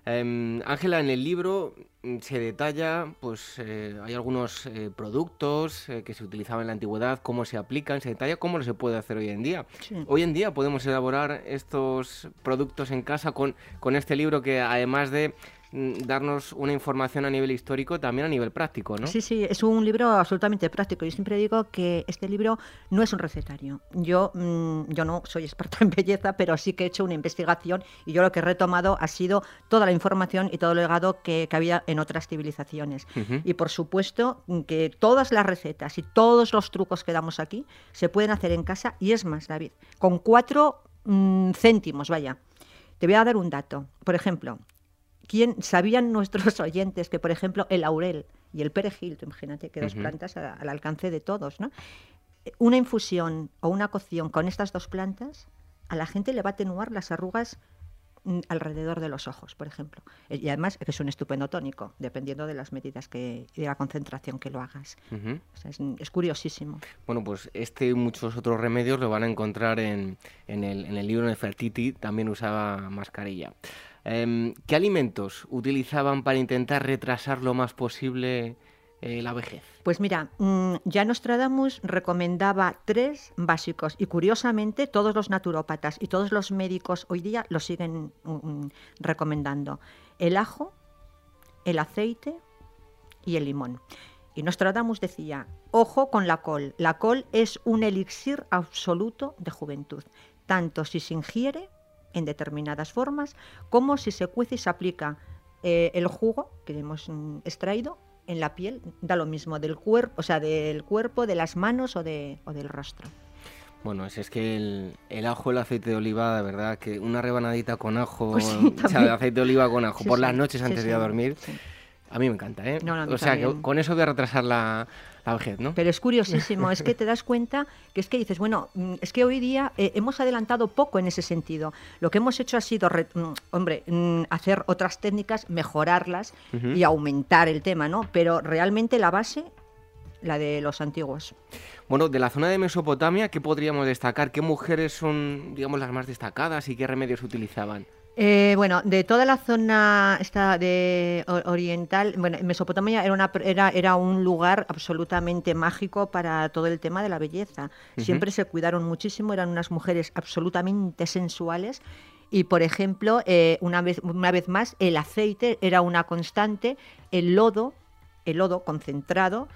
Em, Ángela, en el libro mm, se detalla, pues eh, hay algunos eh, productos eh, que se utilizaban en la antigüedad, cómo se aplican, se detalla cómo lo se puede hacer hoy en día. Hoy en día podemos elaborar estos productos en casa con, con este libro que además de darnos una información a nivel histórico, también a nivel práctico, ¿no? Sí, sí, es un libro absolutamente práctico. Yo siempre digo que este libro no es un recetario. Yo, mm, yo no soy experta [LAUGHS] en belleza, pero sí que he hecho una investigación y yo lo que he retomado ha sido toda la información y todo el legado que, había en otras civilizaciones. Y por supuesto que todas las recetas y todos los trucos que damos aquí se pueden hacer en casa y es más, David, con cuatro mm, céntimos, vaya. Te voy a dar un dato. Por ejemplo, ¿Quién, ¿Sabían nuestros [LAUGHS] oyentes que, por ejemplo, el laurel y el perejil, imagínate que dos plantas al alcance de todos, ¿no? Una infusión o una cocción con estas dos plantas a la gente le va a atenuar las arrugas mm, alrededor de los ojos, por ejemplo. Eh, y además es un estupendo tónico, dependiendo de las medidas que, y de la concentración que lo hagas. es, curiosísimo. Bueno, pues este y muchos otros remedios lo van a encontrar en, en, el, en el libro de Fertiti, también usaba mascarilla. Em, ¿Qué alimentos utilizaban para intentar retrasar lo más posible eh, la vejez? Pues mira, mm, ya Nostradamus recomendaba tres básicos y curiosamente todos los naturópatas y todos los médicos hoy día lo siguen mm, mm, recomendando. El ajo, el aceite y el limón. Y Nostradamus decía, ojo con la col, la col es un elixir absoluto de juventud, tanto si se ingiere en determinadas formas, como si se cuece y se aplica eh, el jugo que hemos mm, extraído en la piel, da lo mismo del cuerpo, o sea, del cuerpo, de las manos o, de, o del rostro. Bueno, es, es que el, el, ajo, el aceite de oliva, de verdad, que una rebanadita con ajo, pues o sea, de aceite de oliva con ajo por las noches antes de ir a dormir, a mí me encanta, ¿eh? o sea, que con eso voy a retrasar la, ¿no? Pero es curiosísimo, es que te das cuenta que es que dices, bueno, mm, es que hoy día eh, hemos adelantado poco en ese sentido. Lo que hemos hecho ha sido, mm, hombre, mm, hacer otras técnicas, mejorarlas y aumentar el tema, ¿no? Pero realmente la base la de los antiguos. Bueno, de la zona de Mesopotamia, ¿qué podríamos destacar? ¿Qué mujeres son, digamos, las más destacadas y qué remedios utilizaban? Eh, bueno, de toda la zona esta de oriental, bueno, Mesopotamia era, una, era, era un lugar absolutamente mágico para todo el tema de la belleza. Siempre se cuidaron muchísimo, eran unas mujeres absolutamente sensuales. Y, por ejemplo, eh, una, vez, una vez más, el aceite era una constante, el lodo, el lodo concentrado,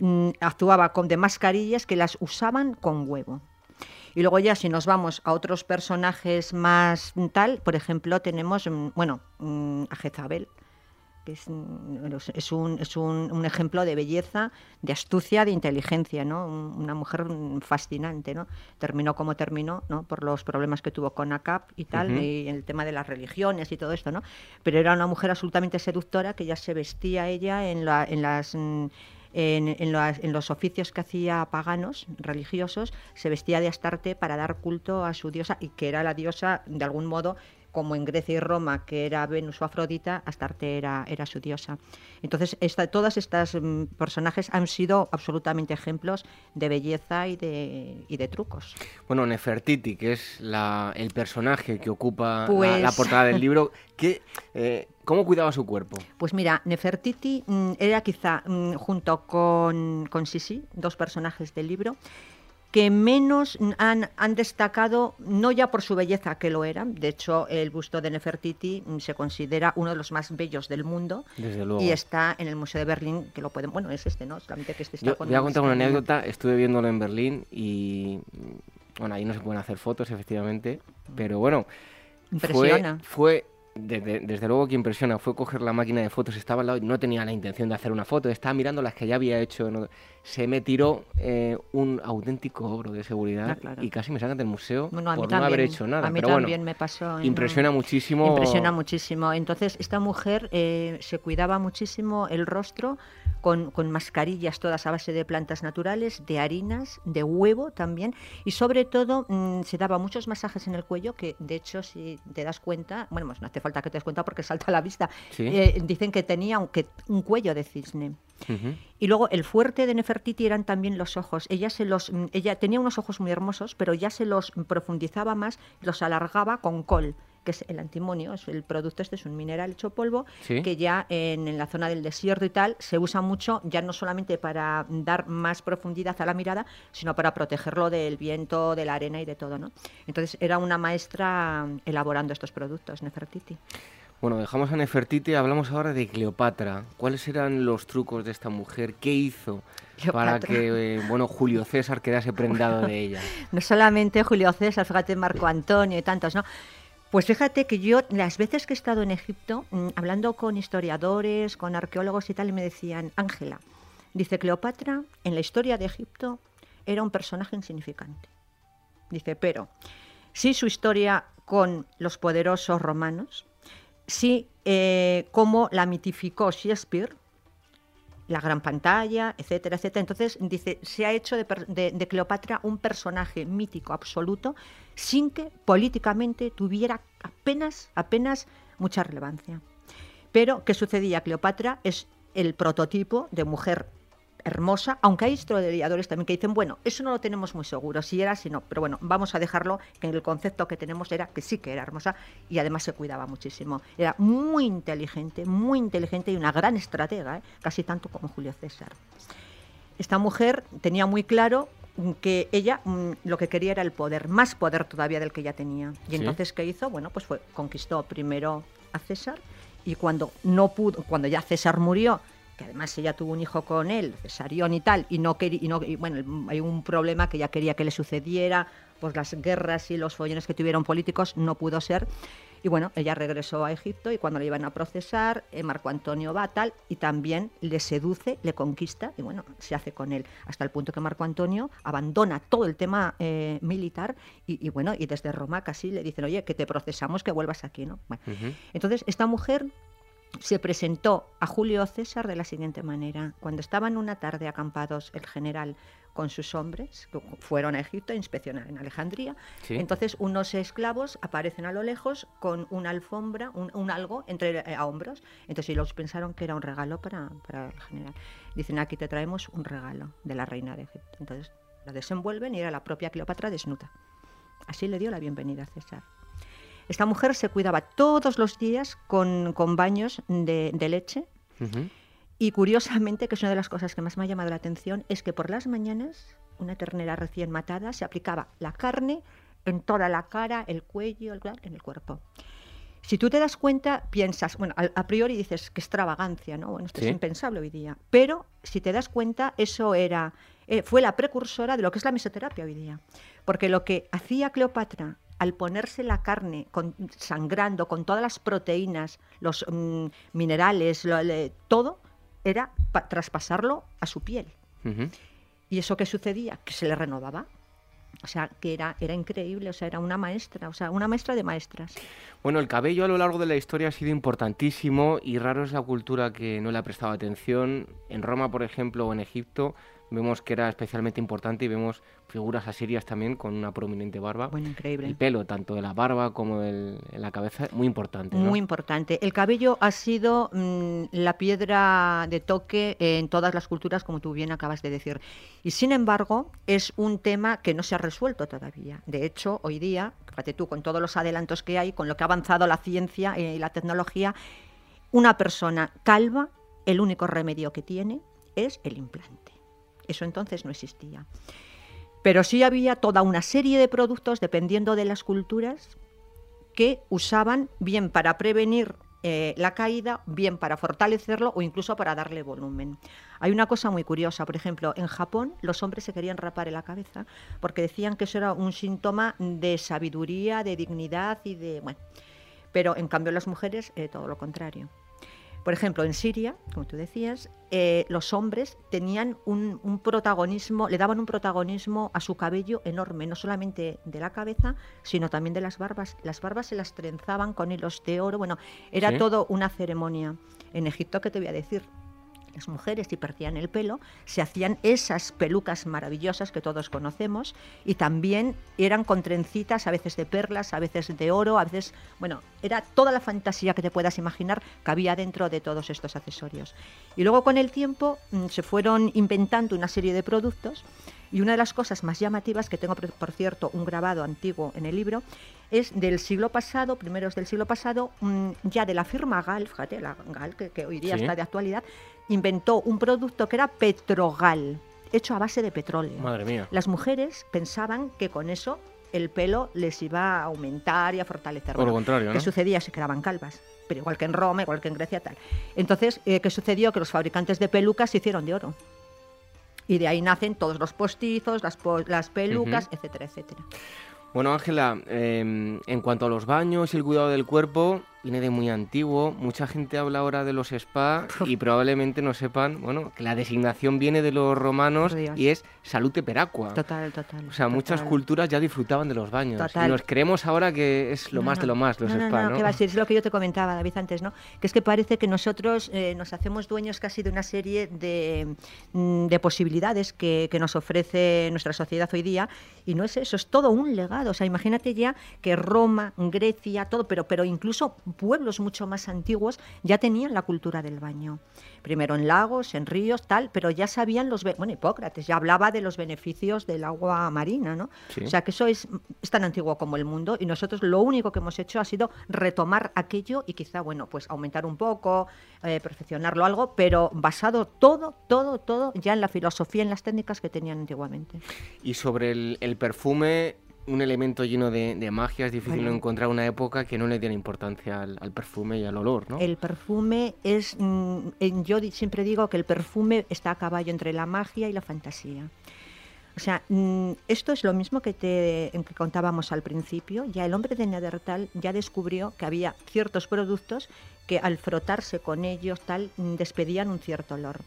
mm, actuaba con de mascarillas que las usaban con huevo. Y luego ya si nos vamos a otros personajes más tal, por ejemplo, tenemos, mm, bueno, mm, a Jezabel, que es, es, un, es un, un, ejemplo de belleza, de astucia, de inteligencia, ¿no? Una mujer fascinante, ¿no? Terminó como terminó, ¿no? Por los problemas que tuvo con ACAP y tal, y el tema de las religiones y todo esto, ¿no? Pero era una mujer absolutamente seductora que ya se vestía ella en, la, en las... En, en, los oficios que hacía paganos, religiosos, se vestía de Astarte para dar culto a su diosa y que era la diosa, de algún modo, como en Grecia y Roma, que era Venus o Afrodita, Astarte era, era su diosa. Entonces, esta, todas estas mm, personajes han sido absolutamente ejemplos de belleza y de, y de trucos. Bueno, Nefertiti, que es la, el personaje que ocupa la, pues portada del libro, [LAUGHS] que, eh, ¿cómo cuidaba su cuerpo? Pues mira, Nefertiti mm, era quizá, mm, junto con, con Sisi, dos personajes del libro, que menos han, han, destacado, no ya por su belleza, que lo eran, de hecho el busto de Nefertiti mm, se considera uno de los más bellos del mundo. Y está en el Museo de Berlín, que lo pueden, bueno, es este, ¿no? Solamente que este está Yo voy a contar una anécdota, estuve viéndolo en Berlín y, bueno, ahí no se pueden hacer fotos, efectivamente, pero bueno, Impresiona. fue, desde luego que impresiona fue coger la máquina de fotos, estaba al lado y no tenía la intención de hacer una foto, estaba mirando las que ya había hecho se me tiró eh, un auténtico ogro de seguridad ah, y casi me sacan del museo por no haber hecho nada. A mí Pero también me pasó. Impresiona muchísimo. Impresiona muchísimo. Entonces, esta mujer eh, se cuidaba muchísimo el rostro con, con, mascarillas todas a base de plantas naturales, de harinas, de huevo también, y sobre todo mm, se daba muchos masajes en el cuello, que de hecho si te das cuenta, bueno, pues no hace falta que te des cuenta porque salta a la vista, eh, dicen que tenía un, que, un cuello de cisne. Y luego el fuerte de Nefertiti eran también los ojos. Ella se los, mm, ella tenía unos ojos muy hermosos, pero ya se los profundizaba más, los alargaba con col que es el antimonio, es el producto este es un mineral hecho polvo que ya en, la zona del desierto y tal se usa mucho ya no solamente para dar más profundidad a la mirada, sino para protegerlo del viento, de la arena y de todo, ¿no? Entonces era una maestra elaborando estos productos, Nefertiti. Bueno, dejamos a Nefertiti, hablamos ahora de Cleopatra. ¿Cuáles eran los trucos de esta mujer? ¿Qué hizo para que eh, bueno, Julio César quedase prendado de [LAUGHS] ella? no solamente Julio César, fíjate Marco Antonio y tantos, ¿no? Pues fíjate que yo las veces que he estado en Egipto, mm, hablando con historiadores, con arqueólogos y tal, y me decían, Ángela, dice Cleopatra, en la historia de Egipto era un personaje insignificante. Dice, pero sí su historia con los poderosos romanos, sí eh, cómo la mitificó Shakespeare, la gran pantalla, etcétera, etcétera. Entonces, dice, se ha hecho de, Cleopatra un personaje mítico absoluto sin que políticamente tuviera apenas, apenas mucha relevancia. Pero, ¿qué sucedía? Cleopatra es el prototipo de mujer hermosa, aunque hay historiadores también que dicen, bueno, eso no lo tenemos muy seguro, si era, si no, pero bueno, vamos a dejarlo que en el concepto que tenemos era que sí que era hermosa y además se cuidaba muchísimo. Era muy inteligente, muy inteligente y una gran estratega, ¿eh? casi tanto como Julio César. Esta mujer tenía muy claro que ella mm, lo que quería era el poder, más poder todavía del que ya tenía. Y entonces, ¿qué hizo? Bueno, pues fue, conquistó primero a César y cuando no pudo, cuando ya César murió, que además ella tuvo un hijo con él, Cesarión y tal, y no quería, y no, bueno, hay un problema que ella quería que le sucediera, pues las guerras y los follones que tuvieron políticos no pudo ser. Y bueno, ella regresó a Egipto y cuando le iban a procesar, eh, Marco Antonio va tal y también le seduce, le conquista y bueno, se hace con él. Hasta el punto que Marco Antonio abandona todo el tema eh, militar y, bueno, y desde Roma casi le dicen, oye, que te procesamos, que vuelvas aquí, ¿no? Entonces, esta mujer se presentó a Julio César de la siguiente manera. Cuando estaban una tarde acampados el general con sus hombres, que fueron a Egipto a inspeccionar en Alejandría, entonces unos esclavos aparecen a lo lejos con una alfombra, un, algo entre eh, a hombros. Entonces ellos pensaron que era un regalo para, para el general. Dicen, aquí te traemos un regalo de la reina de Egipto. Entonces la desenvuelven y era la propia Cleopatra desnuda. Así le dio la bienvenida a César. Esta mujer se cuidaba todos los días con, baños de, leche. Y curiosamente, que es una de las cosas que más me ha llamado la atención, es que por las mañanas una ternera recién matada se aplicaba la carne en toda la cara, el cuello, el, en el cuerpo. Si tú te das cuenta, piensas, bueno, a, priori dices que extravagancia, ¿no? Bueno, esto es impensable hoy día. Pero si te das cuenta, eso era, eh, fue la precursora de lo que es la mesoterapia hoy día. Porque lo que hacía Cleopatra al ponerse la carne con, sangrando con todas las proteínas, los mm, minerales, todo, era traspasarlo a su piel. ¿Y eso qué sucedía? Que se le renovaba. O sea, que era, era increíble, o sea, era una maestra, o sea, una maestra de maestras. Bueno, el cabello a lo largo de la historia ha sido importantísimo y raro es la cultura que no le ha prestado atención. En Roma, por ejemplo, o en Egipto, vemos que era especialmente importante y vemos figuras asirias también con una prominente barba. Bueno, increíble. El pelo, tanto de la barba como de la cabeza, muy importante. Muy importante. El cabello ha sido mm, la piedra de toque en todas las culturas, como tú bien acabas de decir. Y sin embargo, es un tema que no se ha resuelto todavía. De hecho, hoy día, fíjate tú, con todos los adelantos que hay, con lo que ha avanzado la ciencia y la tecnología, una persona calva, el único remedio que tiene es el implante. Eso entonces no existía. Pero sí había toda una serie de productos, dependiendo de las culturas, que usaban bien para prevenir eh, la caída, bien para fortalecerlo o incluso para darle volumen. Hay una cosa muy curiosa, por ejemplo, en Japón los hombres se querían rapar en la cabeza porque decían que eso era un síntoma de sabiduría, de dignidad y de... Bueno, pero en cambio las mujeres eh, todo lo contrario. Por ejemplo, en Siria, como tú decías, eh, los hombres tenían un, protagonismo, le daban un protagonismo a su cabello enorme, no solamente de la cabeza, sino también de las barbas. Las barbas se las trenzaban con hilos de oro. Bueno, era todo una ceremonia. En Egipto, ¿qué te voy a decir? Las mujeres si perdían el pelo, se hacían esas pelucas maravillosas que todos conocemos y también eran con trencitas, a veces de perlas, a veces de oro, a veces, bueno, era toda la fantasía que te puedas imaginar que había dentro de todos estos accesorios. Y luego con el tiempo mm, se fueron inventando una serie de productos y una de las cosas más llamativas, que tengo por cierto un grabado antiguo en el libro, es del siglo pasado, primeros del siglo pasado, mm, ya de la firma Gal, fíjate, la Gal, que, hoy día está de actualidad, inventó un producto que era Petrogal, hecho a base de petróleo. Madre mía. Las mujeres pensaban que con eso el pelo les iba a aumentar y a fortalecer. Por lo contrario, ¿no? ¿Qué sucedía? Se quedaban calvas. Pero igual que en Roma, igual que en Grecia, tal. Entonces, eh, ¿qué sucedió? Que los fabricantes de pelucas se hicieron de oro. Y de ahí nacen todos los postizos, las, las pelucas, etcétera, etcétera. Bueno, Ángela, em, en cuanto a los baños y el cuidado del cuerpo, viene de muy antiguo. Mucha gente habla ahora de los spa [LAUGHS] y probablemente no sepan, bueno, que la designación viene de los romanos y es salute peracua. Total, total. O sea, muchas culturas ya disfrutaban de los baños. Y nos creemos ahora que es lo más de lo más los spa, ¿no? No, que va a ser, es lo que yo te comentaba, David, antes, ¿no? Que es que parece que nosotros eh, nos hacemos dueños casi de una serie de, mm, de posibilidades que, que nos ofrece nuestra sociedad hoy día y no es eso, es todo un legado. O sea, imagínate ya que Roma, Grecia, todo, pero, pero incluso pueblos mucho más antiguos ya tenían la cultura del baño. Primero en lagos, en ríos, tal, pero ya sabían los... Bueno, Hipócrates ya hablaba de los beneficios del agua marina, ¿no? O sea, que eso es, tan antiguo como el mundo y nosotros lo único que hemos hecho ha sido retomar aquello y quizá, bueno, pues aumentar un poco, eh, perfeccionarlo algo, pero basado todo, todo, todo ya en la filosofía, en las técnicas que tenían antiguamente. Y sobre el, el perfume, un elemento lleno de, magia, es difícil encontrar una época que no le diera importancia al, perfume y al olor, ¿no? El perfume es, mm, yo siempre digo que el perfume está a caballo entre la magia y la fantasía. O sea, mm, esto es lo mismo que te que contábamos al principio. Ya el hombre de Neandertal ya descubrió que había ciertos productos que al frotarse con ellos tal mm, despedían un cierto olor.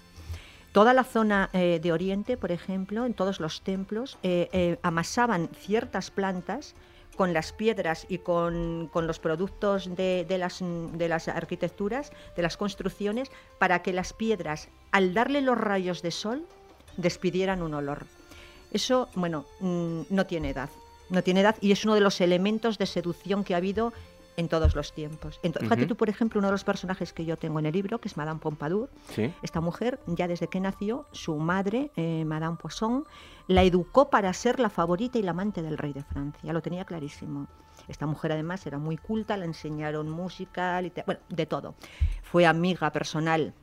Toda la zona eh, de Oriente, por ejemplo, en todos los templos, eh, eh, amasaban ciertas plantas con las piedras y con, los productos de, las, de las arquitecturas, de las construcciones, para que las piedras, al darle los rayos de sol, despidieran un olor. Eso, bueno, mm, no tiene edad. No tiene edad y es uno de los elementos de seducción que ha habido en todos los tiempos. Fíjate tú, por ejemplo, uno de los personajes que yo tengo en el libro, que es Madame Pompadour. Esta mujer, ya desde que nació, su madre, eh, Madame Poisson, la educó para ser la favorita y la amante del rey de Francia. Lo tenía clarísimo. Esta mujer además era muy culta, le enseñaron música, bueno, de todo. Fue amiga personal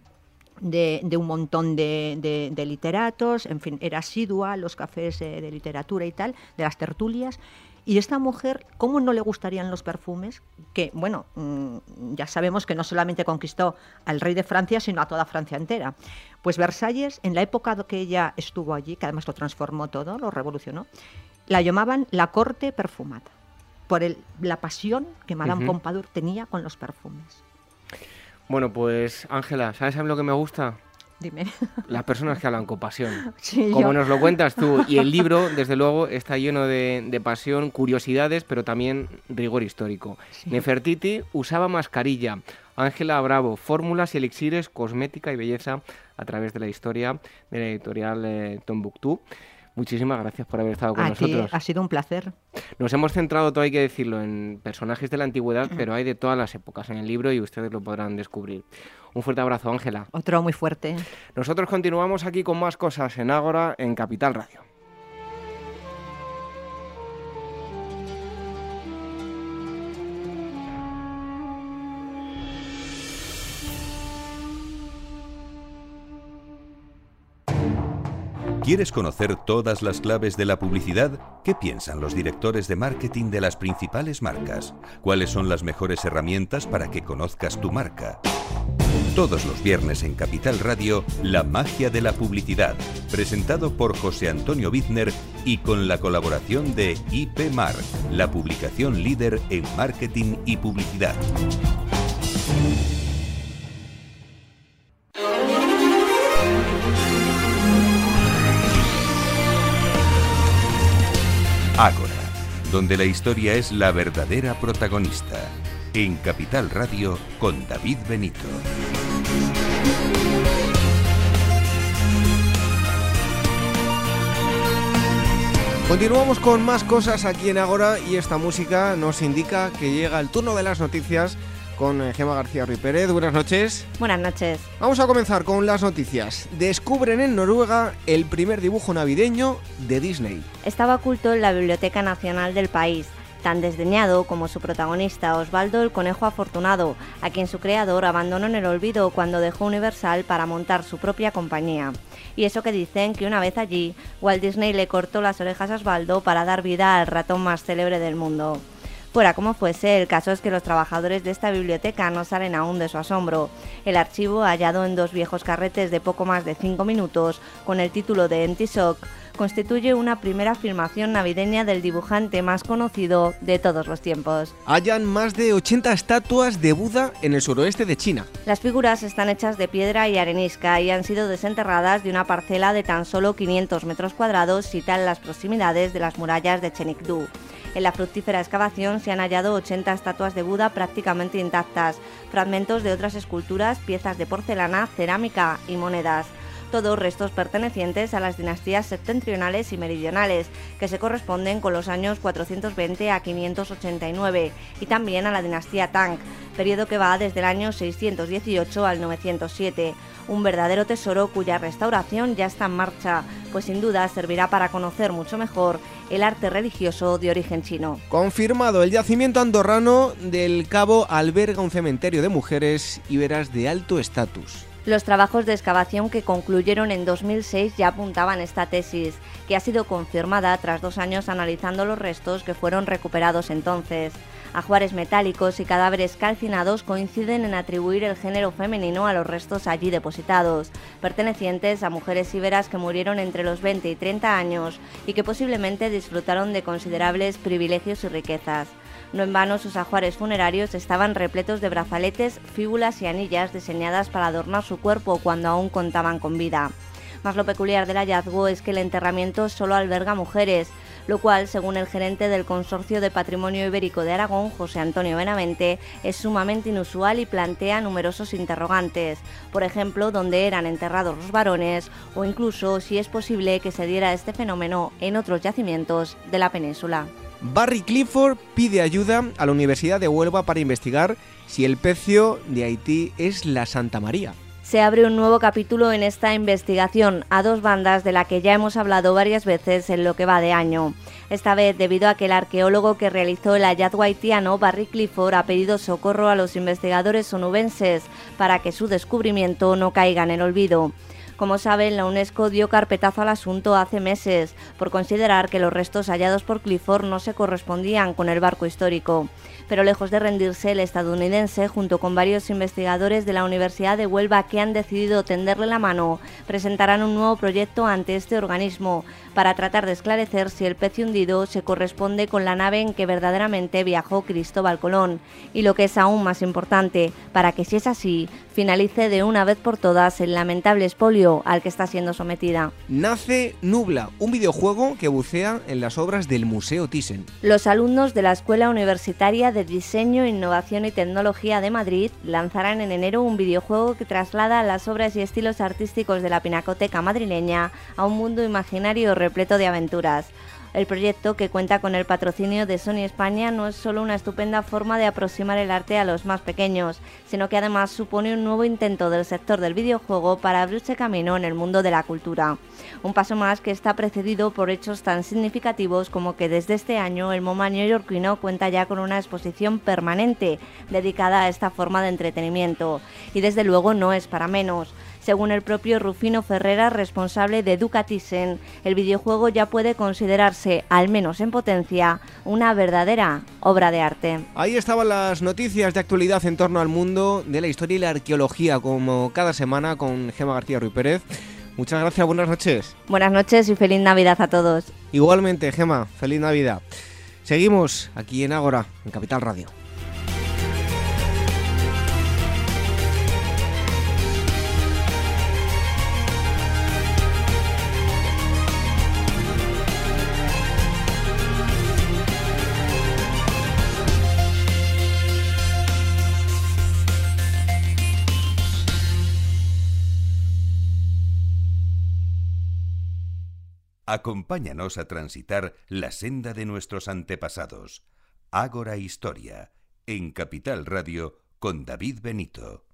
de, un montón de, literatos, en fin, era asidua a los cafés eh, de literatura y tal, de las tertulias. Y esta mujer, ¿cómo no le gustarían los perfumes? Que, bueno, mm, ya sabemos que no solamente conquistó al rey de Francia, sino a toda Francia entera. Pues Versalles, en la época que ella estuvo allí, que además lo transformó todo, lo revolucionó, la llamaban la corte perfumada. por el, la pasión que Madame Pompadour tenía con los perfumes. Bueno, pues Ángela, ¿sabes a mí lo que me gusta? Dime. [LAUGHS] Las personas que hablan con pasión. [LAUGHS] Como nos lo cuentas tú. Y el libro, [LAUGHS] desde luego, está lleno de, pasión, curiosidades, pero también rigor histórico. Nefertiti usaba mascarilla. Ángela Bravo, fórmulas y elixires, cosmética y belleza a través de la historia de la editorial eh, Tombuctú. Muchísimas gracias por haber estado con nosotros. ha sido un placer. Nos hemos centrado, todo hay que decirlo, en personajes de la antigüedad, pero hay de todas las épocas en el libro y ustedes lo podrán descubrir. Un fuerte abrazo, Ángela. Otro muy fuerte. Nosotros continuamos aquí con más cosas en Ágora, en Capital Radio. ¿Quieres conocer todas las claves de la publicidad? ¿Qué piensan los directores de marketing de las principales marcas? ¿Cuáles son las mejores herramientas para que conozcas tu marca? Todos los viernes en Capital Radio, La magia de la publicidad, presentado por José Antonio Bizner y con la colaboración de IP Mar, la publicación líder en marketing y publicidad. Ágora, donde la historia es la verdadera protagonista. En Capital Radio con David Benito. Continuamos con más cosas aquí en Ágora y esta música nos indica que llega el turno de las noticias con eh, Gema García Ruiz Pérez. Buenas noches. Buenas noches. Vamos a comenzar con las noticias. Descubren en Noruega el primer dibujo navideño de Disney. Estaba oculto en la Biblioteca Nacional del país tan desdeñado como su protagonista Osvaldo el Conejo Afortunado, a quien su creador abandonó en el olvido cuando dejó Universal para montar su propia compañía. Y eso que dicen que una vez allí, Walt Disney le cortó las orejas a Osvaldo para dar vida al ratón más célebre del mundo. Fuera como fuese, el caso es que los trabajadores de esta biblioteca no salen aún de su asombro. El archivo, hallado en dos viejos carretes de poco más de cinco minutos, con el título de Empty Sock, constituye una primera filmación navideña del dibujante más conocido de todos los tiempos. Hayan más de 80 estatuas de Buda en el suroeste de China. Las figuras están hechas de piedra y arenisca y han sido desenterradas de una parcela de tan solo 500 metros cuadrados situada en las proximidades de las murallas de Chenikdu. En la fructífera excavación se han hallado 80 estatuas de Buda prácticamente intactas, fragmentos de otras esculturas, piezas de porcelana, cerámica y monedas todos restos pertenecientes a las dinastías septentrionales y meridionales, que se corresponden con los años 420 a 589, y también a la dinastía Tang, periodo que va desde el año 618 al 907. Un verdadero tesoro cuya restauración ya está en marcha, pues sin duda servirá para conocer mucho mejor el arte religioso de origen chino. Confirmado, el yacimiento andorrano del Cabo alberga un cementerio de mujeres iberas de alto estatus. Los trabajos de excavación que concluyeron en 2006 ya apuntaban esta tesis, que ha sido confirmada tras dos años analizando los restos que fueron recuperados entonces. Ajuares metálicos y cadáveres calcinados coinciden en atribuir el género femenino a los restos allí depositados, pertenecientes a mujeres íberas que murieron entre los 20 y 30 años y que posiblemente disfrutaron de considerables privilegios y riquezas. No en vano sus ajuares funerarios estaban repletos de brazaletes, fíbulas y anillas diseñadas para adornar su cuerpo cuando aún contaban con vida. Más lo peculiar del hallazgo es que el enterramiento solo alberga mujeres, lo cual, según el gerente del Consorcio de Patrimonio Ibérico de Aragón, José Antonio Benavente, es sumamente inusual y plantea numerosos interrogantes. Por ejemplo, dónde eran enterrados los varones o incluso si es posible que se diera este fenómeno en otros yacimientos de la península. Barry Clifford pide ayuda a la Universidad de Huelva para investigar si el pecio de Haití es la Santa María. Se abre un nuevo capítulo en esta investigación a dos bandas de la que ya hemos hablado varias veces en lo que va de año. Esta vez debido a que el arqueólogo que realizó el hallazgo haitiano, Barry Clifford, ha pedido socorro a los investigadores onubenses para que su descubrimiento no caiga en el olvido. Como saben, la UNESCO dio carpetazo al asunto hace meses por considerar que los restos hallados por Clifford no se correspondían con el barco histórico. Pero lejos de rendirse, el estadounidense, junto con varios investigadores de la Universidad de Huelva que han decidido tenderle la mano, presentarán un nuevo proyecto ante este organismo para tratar de esclarecer si el pez hundido se corresponde con la nave en que verdaderamente viajó Cristóbal Colón. Y lo que es aún más importante, para que si es así, finalice de una vez por todas el lamentable espolio al que está siendo sometida. Nace Nubla, un videojuego que bucea en las obras del Museo Thyssen. Los alumnos de la Escuela Universitaria de Diseño, Innovación y Tecnología de Madrid lanzarán en enero un videojuego que traslada las obras y estilos artísticos de la pinacoteca madrileña a un mundo imaginario repleto de aventuras. El proyecto, que cuenta con el patrocinio de Sony España, no es solo una estupenda forma de aproximar el arte a los más pequeños, sino que además supone un nuevo intento del sector del videojuego para abrirse camino en el mundo de la cultura. Un paso más que está precedido por hechos tan significativos como que desde este año el MoMA neoyorquino cuenta ya con una exposición permanente dedicada a esta forma de entretenimiento. Y desde luego no es para menos. Según el propio Rufino Ferrera, responsable de Ducatisen, el videojuego ya puede considerarse, al menos en potencia, una verdadera obra de arte. Ahí estaban las noticias de actualidad en torno al mundo de la historia y la arqueología, como cada semana con Gema García Ruiz Pérez. Muchas gracias, buenas noches. Buenas noches y feliz Navidad a todos. Igualmente, Gema, feliz Navidad. Seguimos aquí en Ágora, en Capital Radio. Acompáñanos a transitar la senda de nuestros antepasados. Ágora Historia, en Capital Radio, con David Benito.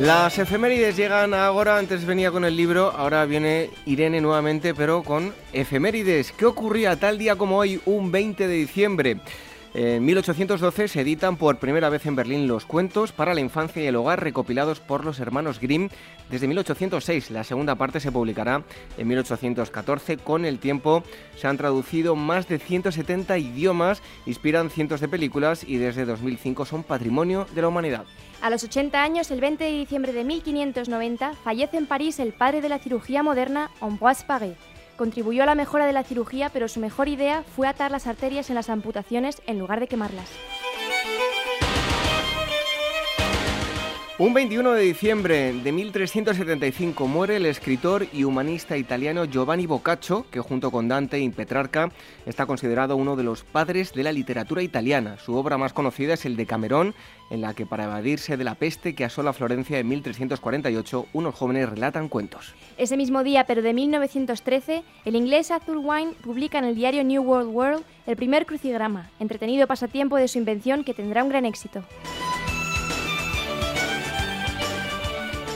Las efemérides llegan ahora, antes venía con el libro, ahora viene Irene nuevamente, pero con efemérides. ¿Qué ocurría tal día como hoy, un 20 de diciembre? En 1812 se editan por primera vez en Berlín los cuentos para la infancia y el hogar recopilados por los hermanos Grimm desde 1806. La segunda parte se publicará en 1814. Con el tiempo se han traducido más de 170 idiomas, inspiran cientos de películas y desde 2005 son patrimonio de la humanidad. A los 80 años, el 20 de diciembre de 1590, fallece en París el padre de la cirugía moderna, Ambroise Paré. Contribuyó a la mejora de la cirugía, pero su mejor idea fue atar las arterias en las amputaciones en lugar de quemarlas. Un 21 de diciembre de 1375 muere el escritor y humanista italiano Giovanni Boccaccio, que junto con Dante y Petrarca está considerado uno de los padres de la literatura italiana. Su obra más conocida es el de Camerón, en la que para evadirse de la peste que asola Florencia en 1348, unos jóvenes relatan cuentos. Ese mismo día, pero de 1913, el inglés Arthur Wine publica en el diario New World World el primer crucigrama, entretenido pasatiempo de su invención que tendrá un gran éxito.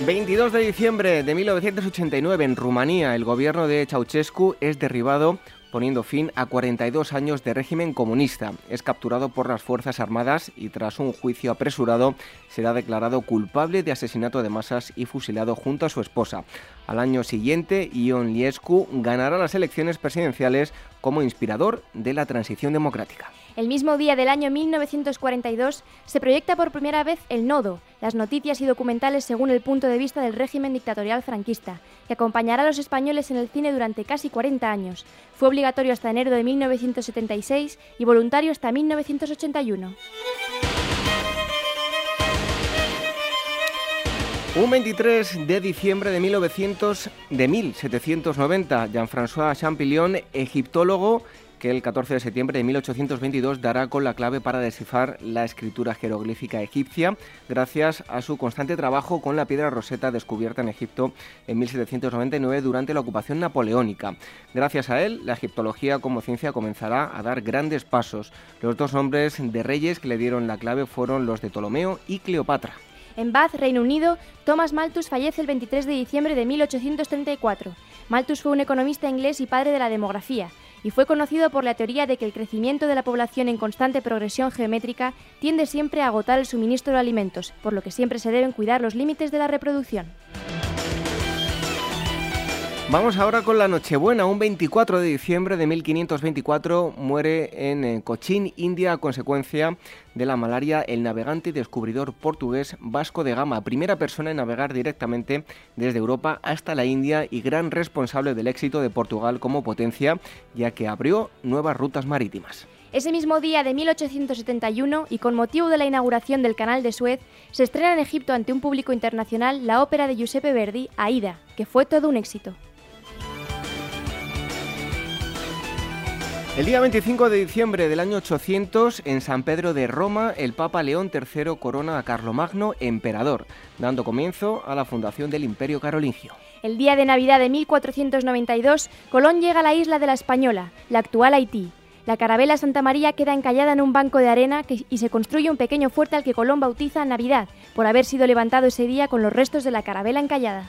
22 de diciembre de 1989 en Rumanía el gobierno de Ceausescu es derribado poniendo fin a 42 años de régimen comunista. Es capturado por las Fuerzas Armadas y tras un juicio apresurado será declarado culpable de asesinato de masas y fusilado junto a su esposa. Al año siguiente, Ion Liescu ganará las elecciones presidenciales como inspirador de la transición democrática. El mismo día del año 1942 se proyecta por primera vez El Nodo, las noticias y documentales según el punto de vista del régimen dictatorial franquista, que acompañará a los españoles en el cine durante casi 40 años. Fue obligatorio hasta enero de 1976 y voluntario hasta 1981. Un 23 de diciembre de, 1900, de 1790, Jean-François Champollion, egiptólogo, que el 14 de septiembre de 1822 dará con la clave para descifrar la escritura jeroglífica egipcia, gracias a su constante trabajo con la piedra roseta descubierta en Egipto en 1799 durante la ocupación napoleónica. Gracias a él, la egiptología como ciencia comenzará a dar grandes pasos. Los dos hombres de reyes que le dieron la clave fueron los de Ptolomeo y Cleopatra. En Bath, Reino Unido, Thomas Malthus fallece el 23 de diciembre de 1834. Malthus fue un economista inglés y padre de la demografía y fue conocido por la teoría de que el crecimiento de la población en constante progresión geométrica tiende siempre a agotar el suministro de alimentos, por lo que siempre se deben cuidar los límites de la reproducción. Vamos ahora con la Nochebuena. Un 24 de diciembre de 1524 muere en eh, Cochín, India, a consecuencia de la malaria el navegante y descubridor portugués Vasco de Gama, primera persona en navegar directamente desde Europa hasta la India y gran responsable del éxito de Portugal como potencia, ya que abrió nuevas rutas marítimas. Ese mismo día de 1871, y con motivo de la inauguración del Canal de Suez, se estrena en Egipto ante un público internacional la ópera de Giuseppe Verdi, Aida, que fue todo un éxito. El día 25 de diciembre del año 800, en San Pedro de Roma, el Papa León III corona a Carlomagno emperador, dando comienzo a la fundación del Imperio Carolingio. El día de Navidad de 1492, Colón llega a la isla de la Española, la actual Haití. La carabela Santa María queda encallada en un banco de arena y se construye un pequeño fuerte al que Colón bautiza Navidad, por haber sido levantado ese día con los restos de la carabela encallada.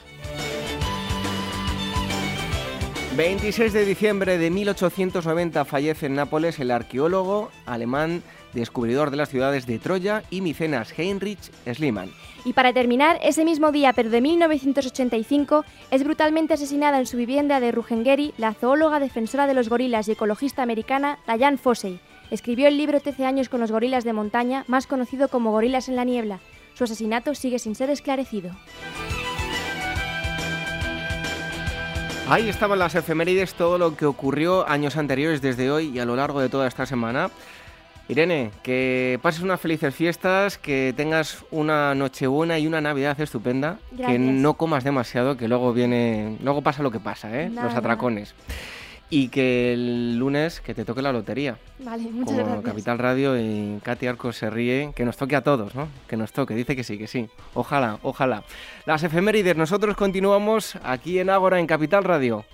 26 de diciembre de 1890 fallece en Nápoles el arqueólogo alemán descubridor de las ciudades de Troya y Micenas Heinrich Schliemann. Y para terminar, ese mismo día, pero de 1985, es brutalmente asesinada en su vivienda de Ruhengeri la zoóloga defensora de los gorilas y ecologista americana Diane Fossey. Escribió el libro 13 años con los gorilas de montaña, más conocido como Gorilas en la Niebla. Su asesinato sigue sin ser esclarecido. Ahí estaban las efemérides, todo lo que ocurrió años anteriores desde hoy y a lo largo de toda esta semana. Irene, que pases unas felices fiestas, que tengas una Nochebuena y una Navidad estupenda, que no comas demasiado, que luego viene, luego pasa lo que pasa, ¿eh? los atracones y que el lunes que te toque la lotería. Vale, muchas Como Capital Radio y Katy Arcos se ríe, que nos toque a todos, ¿no? Que nos toque, dice que sí, que sí. Ojalá, ojalá. Las efemérides, nosotros continuamos aquí en Ágora, en Capital Radio.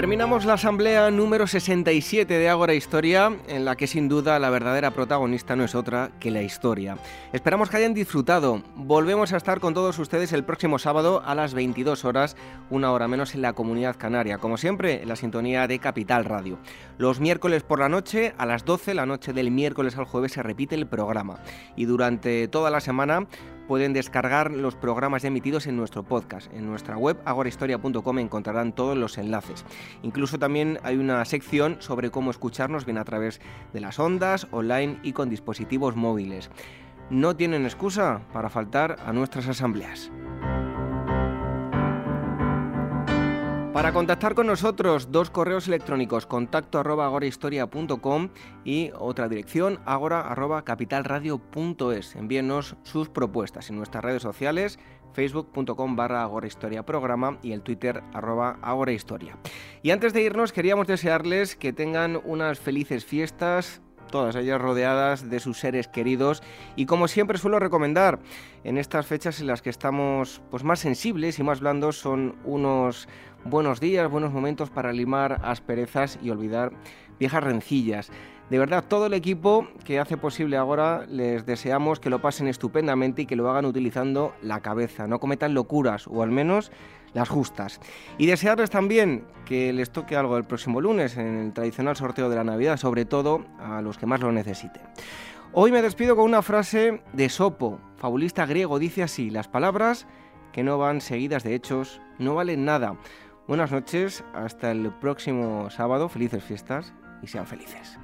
Terminamos la asamblea número 67 de Ágora Historia, en la que sin duda la verdadera protagonista no es otra que la historia. Esperamos que hayan disfrutado. Volvemos a estar con todos ustedes el próximo sábado a las 22 horas, una hora menos en la comunidad canaria, como siempre en la sintonía de Capital Radio. Los miércoles por la noche, a las 12, la noche del miércoles al jueves, se repite el programa. Y durante toda la semana pueden descargar los programas emitidos en nuestro podcast. En nuestra web agorahistoria.com encontrarán todos los enlaces. Incluso también hay una sección sobre cómo escucharnos bien a través de las ondas, online y con dispositivos móviles. No tienen excusa para faltar a nuestras asambleas. Para contactar con nosotros, dos correos electrónicos, contacto agorahistoria.com y otra dirección, agora arroba capitalradio.es. Envíenos sus propuestas en nuestras redes sociales, facebook.com barra agorahistoria programa y el twitter arroba agorahistoria. Y antes de irnos, queríamos desearles que tengan unas felices fiestas, todas ellas rodeadas de sus seres queridos y como siempre suelo recomendar en estas fechas en las que estamos pues más sensibles y más blandos son unos buenos días, buenos momentos para limar asperezas y olvidar viejas rencillas. De verdad, todo el equipo que hace posible ahora les deseamos que lo pasen estupendamente y que lo hagan utilizando la cabeza, no cometan locuras o al menos las justas. Y desearles también que les toque algo el próximo lunes en el tradicional sorteo de la Navidad, sobre todo a los que más lo necesiten. Hoy me despido con una frase de Sopo, fabulista griego, dice así, las palabras que no van seguidas de hechos no valen nada. Buenas noches, hasta el próximo sábado, felices fiestas y sean felices.